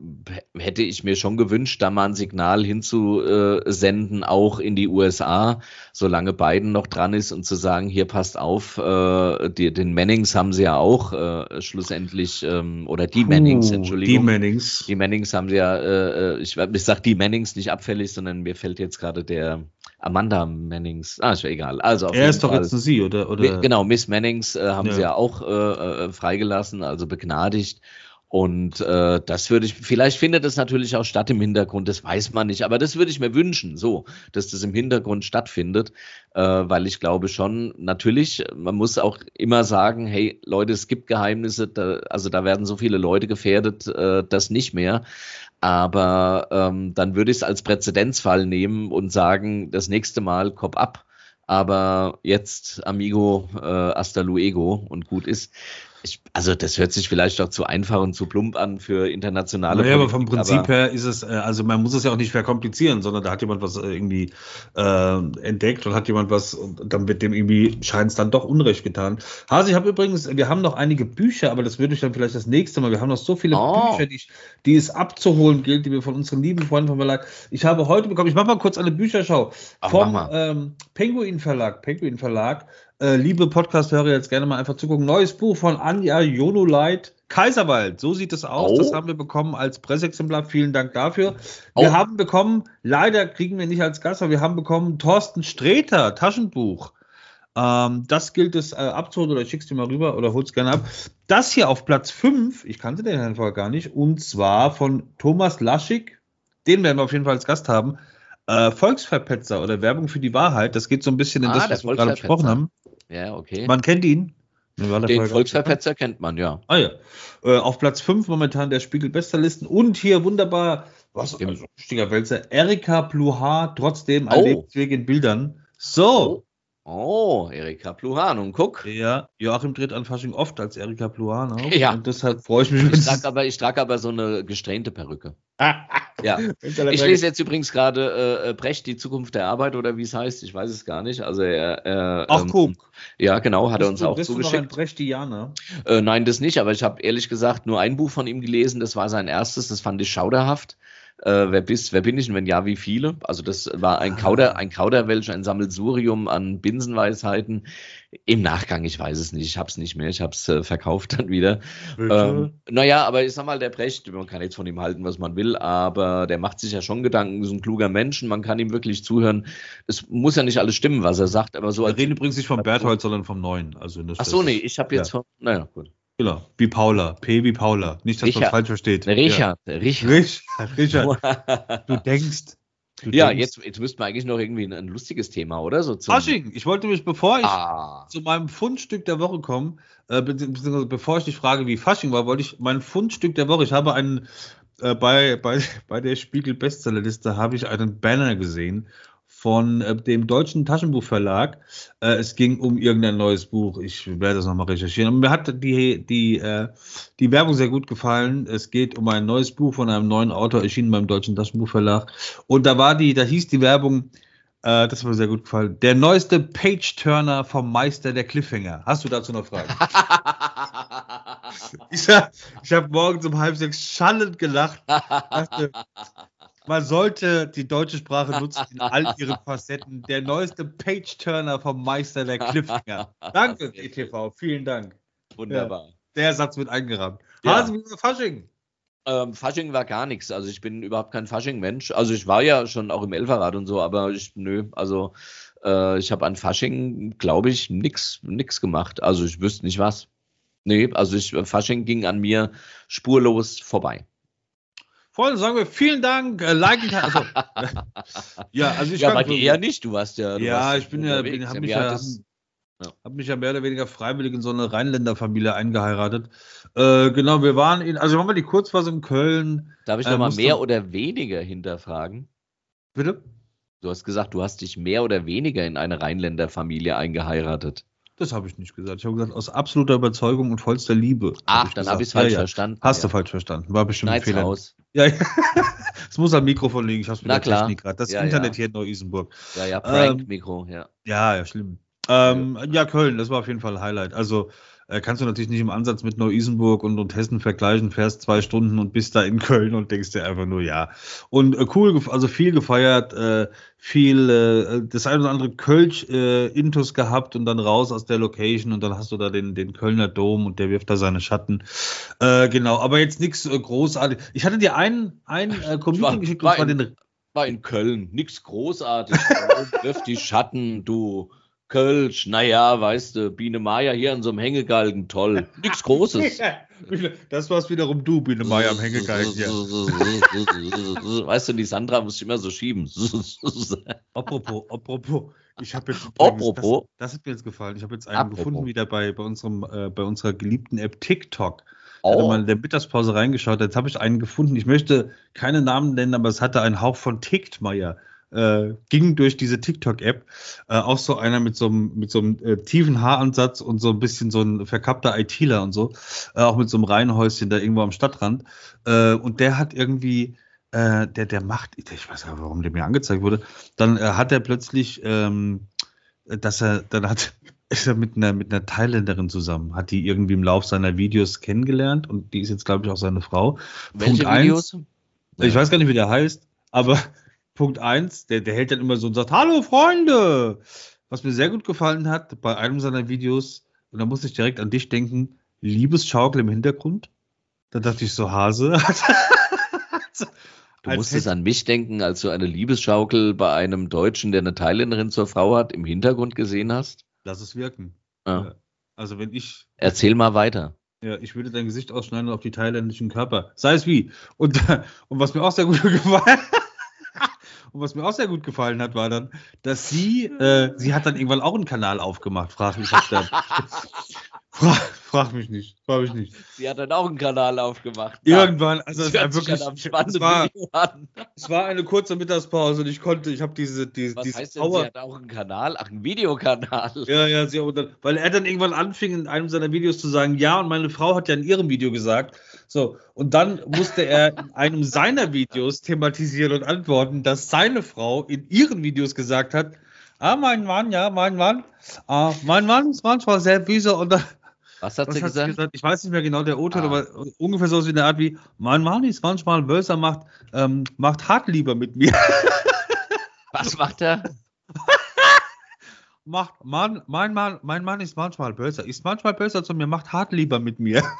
hätte ich mir schon gewünscht, da mal ein Signal hinzusenden, auch in die USA, solange Biden noch dran ist und zu sagen, hier passt auf, äh, die, den Mannings haben sie ja auch äh, schlussendlich, ähm, oder die Mannings, Entschuldigung. Die Mannings. Die Mannings haben sie ja, äh, äh ich, ich sage die Mannings nicht abfällig, sondern mir fällt jetzt gerade der Amanda Mannings, ah, ist ja egal. Also er ist doch Fall, jetzt sie, oder? oder? Genau, Miss Mannings äh, haben ja. sie ja auch äh, äh, freigelassen, also begnadigt. Und äh, das würde ich, vielleicht findet es natürlich auch statt im Hintergrund, das weiß man nicht, aber das würde ich mir wünschen, so, dass das im Hintergrund stattfindet, äh, weil ich glaube schon, natürlich, man muss auch immer sagen, hey Leute, es gibt Geheimnisse, da, also da werden so viele Leute gefährdet, äh, das nicht mehr. Aber ähm, dann würde ich es als Präzedenzfall nehmen und sagen, das nächste Mal Kopf ab. Aber jetzt Amigo äh, hasta luego und gut ist. Ich, also das hört sich vielleicht auch zu einfach und zu plump an für internationale. Naja, aber vom Prinzip her ist es, äh, also man muss es ja auch nicht verkomplizieren, sondern da hat jemand was äh, irgendwie äh, entdeckt und hat jemand was und dann wird dem irgendwie scheint es dann doch Unrecht getan. Hase, ich habe übrigens, wir haben noch einige Bücher, aber das würde ich dann vielleicht das nächste Mal. Wir haben noch so viele oh. Bücher, die, die es abzuholen gilt, die wir von unseren lieben Freunden vom Verlag. Ich habe heute bekommen, ich mache mal kurz eine Bücherschau Ach, vom ähm, Penguin Verlag. Penguin Verlag äh, liebe Podcast-Hörer, jetzt gerne mal einfach zugucken. Neues Buch von Anja Jonoleit, Kaiserwald. So sieht es aus. Oh. Das haben wir bekommen als Presseexemplar. Vielen Dank dafür. Wir oh. haben bekommen, leider kriegen wir nicht als Gast, aber wir haben bekommen Thorsten Streter, Taschenbuch. Ähm, das gilt es äh, abzuholen oder ich schick's dir mal rüber oder hol's gerne ab. Das hier auf Platz 5, ich kannte den einfach gar nicht, und zwar von Thomas Laschig. Den werden wir auf jeden Fall als Gast haben. Äh, Volksverpetzer oder Werbung für die Wahrheit. Das geht so ein bisschen in ah, das, was wir gerade besprochen haben. Ja, okay. Man kennt ihn. Den Volksverpetzer kennt man, ja. Ah ja. Äh, auf Platz 5 momentan der Spiegel Besterlisten und hier wunderbar, was, also, richtiger Wälzer, Erika Pluhar, trotzdem ein oh. Lebensweg in Bildern. So. Oh. Erika Pluhan, und guck. Ja, Joachim dreht an Fasching oft als Erika Pluhan auf. Ja. Und deshalb freue ich mich. Ich trage aber, ich trage aber so eine gesträhnte Perücke. ja. Ich lese jetzt übrigens gerade äh, äh, Brecht, die Zukunft der Arbeit oder wie es heißt. Ich weiß es gar nicht. Also er. Äh, Ach, ähm, guck. Ja, genau, hat bist er uns du, auch bist zugeschickt. Du noch ein Brechtianer? Äh, nein, das nicht, aber ich habe ehrlich gesagt nur ein Buch von ihm gelesen. Das war sein erstes. Das fand ich schauderhaft äh, wer bist, wer bin ich und wenn ja, wie viele? Also das war ein Kauder, ein Kauderwelsch, ein Sammelsurium an Binsenweisheiten. Im Nachgang, ich weiß es nicht, ich habe es nicht mehr, ich habe es äh, verkauft dann wieder. Ähm, naja, aber ich sag mal, der Brecht, man kann jetzt von ihm halten, was man will, aber der macht sich ja schon Gedanken, ist ein kluger Mensch, man kann ihm wirklich zuhören. Es muss ja nicht alles stimmen, was er sagt, aber so. Wir reden übrigens nicht vom Berthold, sondern vom Neuen. Also Ach so, nee, ich habe jetzt ja. von, naja, gut. Genau, wie Paula, P wie Paula. Nicht, dass man falsch versteht. Richard, ja. Richard. Richard, Richard. du denkst. Du ja, denkst. jetzt, jetzt müssten wir eigentlich noch irgendwie ein, ein lustiges Thema, oder? So Fasching. Ich wollte mich, bevor ich ah. zu meinem Fundstück der Woche komme, äh, beziehungsweise bevor ich dich frage, wie Fasching war, wollte ich mein Fundstück der Woche, ich habe einen, äh, bei, bei, bei der Spiegel Bestsellerliste habe ich einen Banner gesehen von äh, dem deutschen Taschenbuchverlag. Äh, es ging um irgendein neues Buch. Ich werde das nochmal recherchieren. Und mir hat die, die, äh, die Werbung sehr gut gefallen. Es geht um ein neues Buch von einem neuen Autor, erschienen beim deutschen Taschenbuchverlag. Und da war die, da hieß die Werbung, äh, das hat mir sehr gut gefallen. Der neueste Page-Turner vom Meister der Cliffhanger. Hast du dazu noch Fragen? ich habe hab morgens um halb sechs schallend gelacht. Dachte, man sollte die deutsche Sprache nutzen in all ihren Facetten. Der neueste Page-Turner vom Meister der Cliffhanger. Danke, ETV. Vielen Dank. Wunderbar. Ja, der Satz wird eingerahmt. Ja. Hase, wie war Fasching? Ähm, Fasching war gar nichts. Also ich bin überhaupt kein Fasching-Mensch. Also ich war ja schon auch im Elferrad und so, aber ich, nö, also äh, ich habe an Fasching, glaube ich, nichts nix gemacht. Also ich wüsste nicht was. Nee, also ich, Fasching ging an mir spurlos vorbei. Freunde, sagen wir vielen Dank, äh, liken, also, ja, also ich ja, bei dir eher nicht, du warst ja. Du ja, warst ich bin ja, bin, hab mich ja, ja. Habe mich ja mehr oder weniger freiwillig in so eine Rheinländerfamilie eingeheiratet. Äh, genau, wir waren in, also machen wir die Kurzfassung in Köln. Darf ich äh, nochmal mehr oder weniger hinterfragen? Bitte? Du hast gesagt, du hast dich mehr oder weniger in eine Rheinländerfamilie eingeheirairatet. Das habe ich nicht gesagt. Ich habe gesagt, aus absoluter Überzeugung und vollster Liebe. Ach, hab dann habe ich es falsch ja, ja. verstanden. Hast ja. du falsch verstanden. War bestimmt Schneid's ein Fehler. Aus. Ja, ja. es muss am Mikrofon liegen. Ich habe es mit Na der klar. Technik gerade. Das Internet hier in Neu-Isenburg. Ja, ja, Prank-Mikro, ähm, ja. Ja, ja, schlimm. Ähm, ja, Köln, das war auf jeden Fall ein Highlight. Also kannst du natürlich nicht im Ansatz mit Neu-Isenburg und, und Hessen vergleichen, fährst zwei Stunden und bist da in Köln und denkst dir einfach nur ja. Und äh, cool, also viel gefeiert, äh, viel, äh, das ein oder andere Kölsch-Intus äh, gehabt und dann raus aus der Location und dann hast du da den, den Kölner Dom und der wirft da seine Schatten. Äh, genau, aber jetzt nichts äh, großartig. Ich hatte dir einen, einen äh, Comedian geschickt, war, war, in, war in Köln, nichts großartig. wirft die Schatten, du. Kölsch, naja, weißt du, Biene Meier hier an so einem Hängegalgen, toll. Nichts Großes. das war's wiederum du, Biene Meier am Hängegalgen. Ja. weißt du, die Sandra muss ich immer so schieben. apropos, apropos. Ich habe jetzt apropos. Das, das, hat mir jetzt gefallen. Ich habe jetzt einen apropos. gefunden wieder bei, bei, unserem, äh, bei unserer geliebten App TikTok. Ich oh. mal in der Mittagspause reingeschaut. Jetzt habe ich einen gefunden. Ich möchte keine Namen nennen, aber es hatte einen Hauch von Tiktmeier äh, ging durch diese TikTok-App. Äh, auch so einer mit so einem, mit so einem äh, tiefen Haaransatz und so ein bisschen so ein verkappter ITler und so. Äh, auch mit so einem Reihenhäuschen da irgendwo am Stadtrand. Äh, und der hat irgendwie, äh, der, der macht, ich weiß nicht, warum der mir angezeigt wurde, dann hat er plötzlich, ähm, dass er, dann hat, ist er mit einer, mit einer Thailänderin zusammen, hat die irgendwie im Lauf seiner Videos kennengelernt und die ist jetzt, glaube ich, auch seine Frau. Welche Punkt Videos? Eins, ich weiß gar nicht, wie der heißt, aber Punkt 1, der, der hält dann immer so und sagt, hallo Freunde! Was mir sehr gut gefallen hat bei einem seiner Videos, und da musste ich direkt an dich denken, Liebesschaukel im Hintergrund. Da dachte ich so, Hase. du musstest an mich denken, als du eine Liebesschaukel bei einem Deutschen, der eine Thailänderin zur Frau hat, im Hintergrund gesehen hast? Lass es wirken. Ah. Also wenn ich. Erzähl mal weiter. Ja, ich würde dein Gesicht ausschneiden auf die thailändischen Körper. Sei es wie. Und, und was mir auch sehr gut gefallen hat. Und was mir auch sehr gut gefallen hat, war dann, dass sie, äh, sie hat dann irgendwann auch einen Kanal aufgemacht. Frag mich, was der. frag, mich nicht. Frag mich nicht. Sie hat dann auch einen Kanal aufgemacht. Irgendwann, also es war wirklich. Es war, es war eine kurze Mittagspause und ich konnte, ich habe diese, diese, was diese heißt denn, sie hat auch einen Kanal? Ach, einen Videokanal. Ja, ja, sie auch dann, weil er dann irgendwann anfing, in einem seiner Videos zu sagen, ja, und meine Frau hat ja in ihrem Video gesagt, so, und dann musste er in einem seiner Videos thematisieren und antworten, dass seine Frau in ihren Videos gesagt hat, ah, mein Mann, ja, mein Mann, ah, mein Mann ist manchmal sehr böse und dann, was hat was sie hat gesagt? gesagt? Ich weiß nicht mehr genau der o ah. aber ungefähr so in der Art wie, mein Mann ist manchmal böser, macht, ähm, macht hart lieber mit mir. Was macht er? macht, Mann, mein Mann, mein Mann ist manchmal böser, ist manchmal böser zu mir, macht hart lieber mit mir.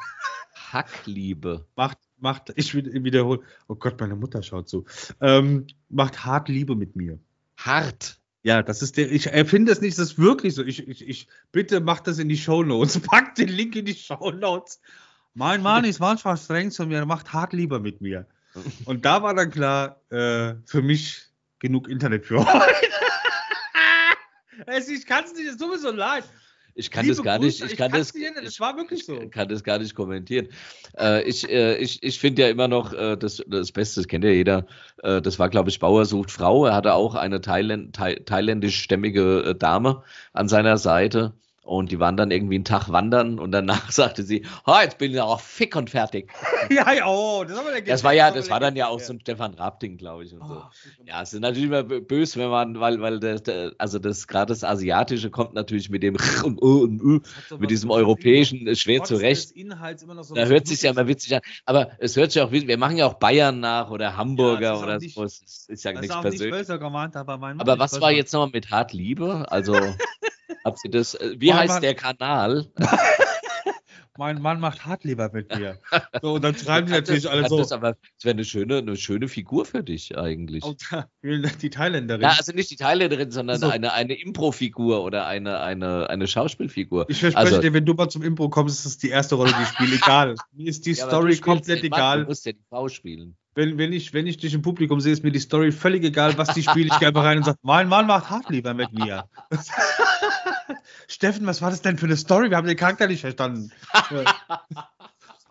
Hackliebe. Macht, macht, ich wiederhole, oh Gott, meine Mutter schaut zu. Ähm, macht hart Liebe mit mir. Hart. Ja, das ist der, ich erfinde es nicht, das ist wirklich so. Ich, ich, ich bitte macht das in die Show Notes. Packt den Link in die Show Notes. Mein Mann ist manchmal streng zu mir, macht hart lieber mit mir. Und da war dann klar, äh, für mich genug Internet für heute. es, ich kann es nicht, es tut mir so leid. Ich kann das gar nicht, ich kann das, nicht, das war wirklich so. kann das gar nicht kommentieren. Äh, ich äh, ich, ich finde ja immer noch äh, das, das Beste, das kennt ja jeder. Äh, das war, glaube ich, Bauer sucht Frau. Er hatte auch eine Thailänd, Thai, thailändischstämmige äh, Dame an seiner Seite. Und die waren dann irgendwie einen Tag wandern und danach sagte sie, ha, jetzt bin ich auch fick und fertig. ja, ja, oh, das, das war ja, das war dann ja auch so ein Stefan Raab-Ding, glaube ich. Und so. oh, ja, es ist natürlich immer böse, wenn man, weil, weil das, also das gerade das Asiatische kommt natürlich mit dem und, und, und mit diesem europäischen schwer zurecht. So da hört sich ja immer witzig an. Aber es hört sich auch wir machen ja auch Bayern nach oder Hamburger ja, oder so. Das ist ja nichts persönliches. aber, aber was war jetzt nochmal mit Hart Liebe? Also Habt ihr das? Äh, wie mein heißt Mann, der Kanal? mein Mann macht Hartleber mit mir. So, und dann schreiben die natürlich das, alle so. Das, aber das wäre eine schöne, eine schöne Figur für dich eigentlich. Die Thailänderin. Ja, also nicht die Thailänderin, sondern so. eine, eine Impro-Figur oder eine, eine, eine Schauspielfigur. Ich verspreche also, dir, wenn du mal zum Impro kommst, ist das die erste Rolle, die ich spiele. Egal. Mir ist die ja, Story komplett egal. Du musst ja die Frau spielen wenn, wenn, ich, wenn ich dich im Publikum sehe, ist mir die Story völlig egal, was die spiele. Ich gehe einfach rein und sage, mein Mann macht hart lieber mit mir. Steffen, was war das denn für eine Story? Wir haben den Charakter nicht verstanden.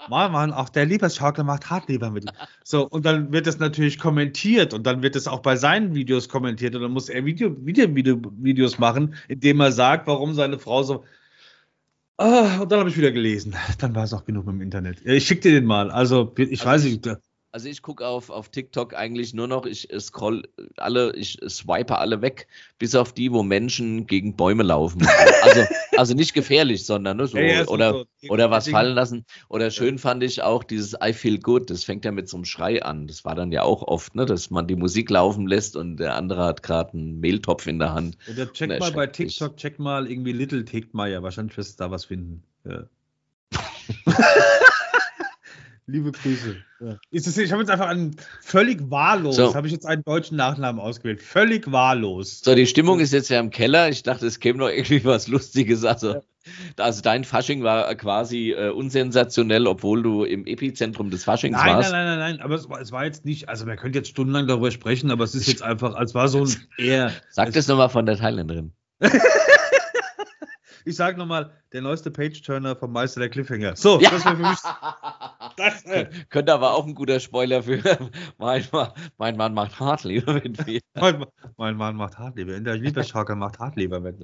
mein Mann, auch der Liebesschaukel macht hart lieber mit mir. So, und dann wird das natürlich kommentiert und dann wird es auch bei seinen Videos kommentiert und dann muss er Video, Video, Video, Videos machen, indem er sagt, warum seine Frau so. Ah, und dann habe ich wieder gelesen. Dann war es auch genug im Internet. Ich schicke dir den mal. Also, ich also weiß nicht. Also ich gucke auf, auf TikTok eigentlich nur noch, ich scroll alle, ich swipe alle weg, bis auf die, wo Menschen gegen Bäume laufen. Also, also nicht gefährlich, sondern ne, so, ja, ja, oder, so. oder was fallen lassen. Oder schön fand ich auch dieses I feel good, das fängt ja mit so einem Schrei an. Das war dann ja auch oft, ne, dass man die Musik laufen lässt und der andere hat gerade einen Mehltopf in der Hand. Oder check mal bei TikTok, check mal irgendwie Little Tickmeyer, wahrscheinlich wirst du da was finden. Ja. Liebe Grüße. Ja. Ist das, ich habe jetzt einfach einen völlig wahllos, so. habe ich jetzt einen deutschen Nachnamen ausgewählt. Völlig wahllos. So, die Stimmung ist jetzt ja im Keller. Ich dachte, es käme noch irgendwie was Lustiges. Also, ja. also dein Fasching war quasi äh, unsensationell, obwohl du im Epizentrum des Faschings nein, warst. Nein, nein, nein, nein. Aber es war, es war, jetzt nicht, also man könnte jetzt stundenlang darüber sprechen, aber es ist jetzt einfach, als war so ein eher. Sag das nochmal von der Thailänderin. Ich sage nochmal, der neueste Page-Turner vom Meister der Cliffhanger. So, ja. das wäre für mich. Das, äh, Könnte aber auch ein guter Spoiler für mein, mein Mann macht Hartleber mit. Mein, mein Mann macht Hartleber. In der Liebescharke macht Hartleber mit.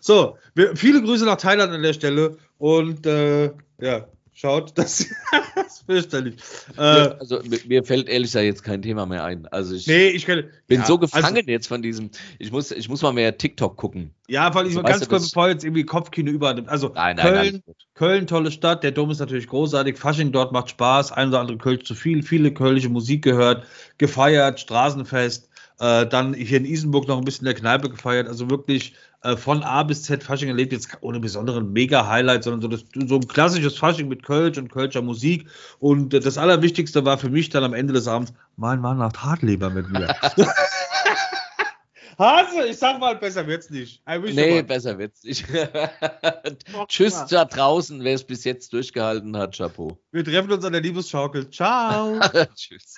So, wir, viele Grüße nach Thailand an der Stelle und äh, ja, schaut, das, das ist fürchterlich. Äh, also mir fällt ehrlich gesagt jetzt kein Thema mehr ein. Also ich, nee, ich kann, bin ja, so gefangen also, jetzt von diesem. Ich muss, ich muss mal mehr TikTok gucken. Ja, weil ich also, mal ganz kurz, bevor jetzt irgendwie Kopfkino übernimmt. Also nein, nein, Köln, Köln, tolle Stadt, der Dom ist natürlich großartig, Fasching dort macht Spaß, ein oder andere Kölsch zu viel, viele kölsche Musik gehört, gefeiert, Straßenfest. Äh, dann hier in Isenburg noch ein bisschen in der Kneipe gefeiert. Also wirklich äh, von A bis Z Fasching erlebt, jetzt ohne besonderen Mega-Highlight, sondern so, das, so ein klassisches Fasching mit Kölsch und Kölscher Musik. Und äh, das Allerwichtigste war für mich dann am Ende des Abends, mein Mann macht Hartleber mit mir. Hase, ich sag mal, besser wird's nicht. Nee, besser wird's nicht. Tschüss da draußen, wer es bis jetzt durchgehalten hat, Chapeau. Wir treffen uns an der Liebesschaukel. Ciao. Tschüss.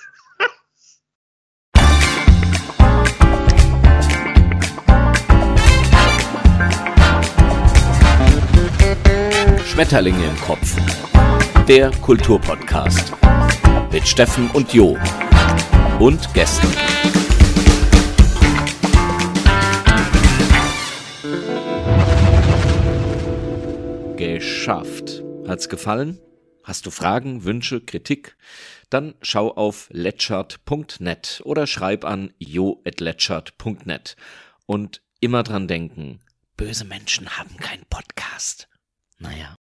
Schmetterlinge im Kopf. Der Kulturpodcast. Mit Steffen und Jo. Und Gästen. Geschafft. Hat's gefallen? Hast du Fragen, Wünsche, Kritik? Dann schau auf letchert.net oder schreib an jo.letchert.net. Und immer dran denken, böse Menschen haben keinen Podcast. Naja.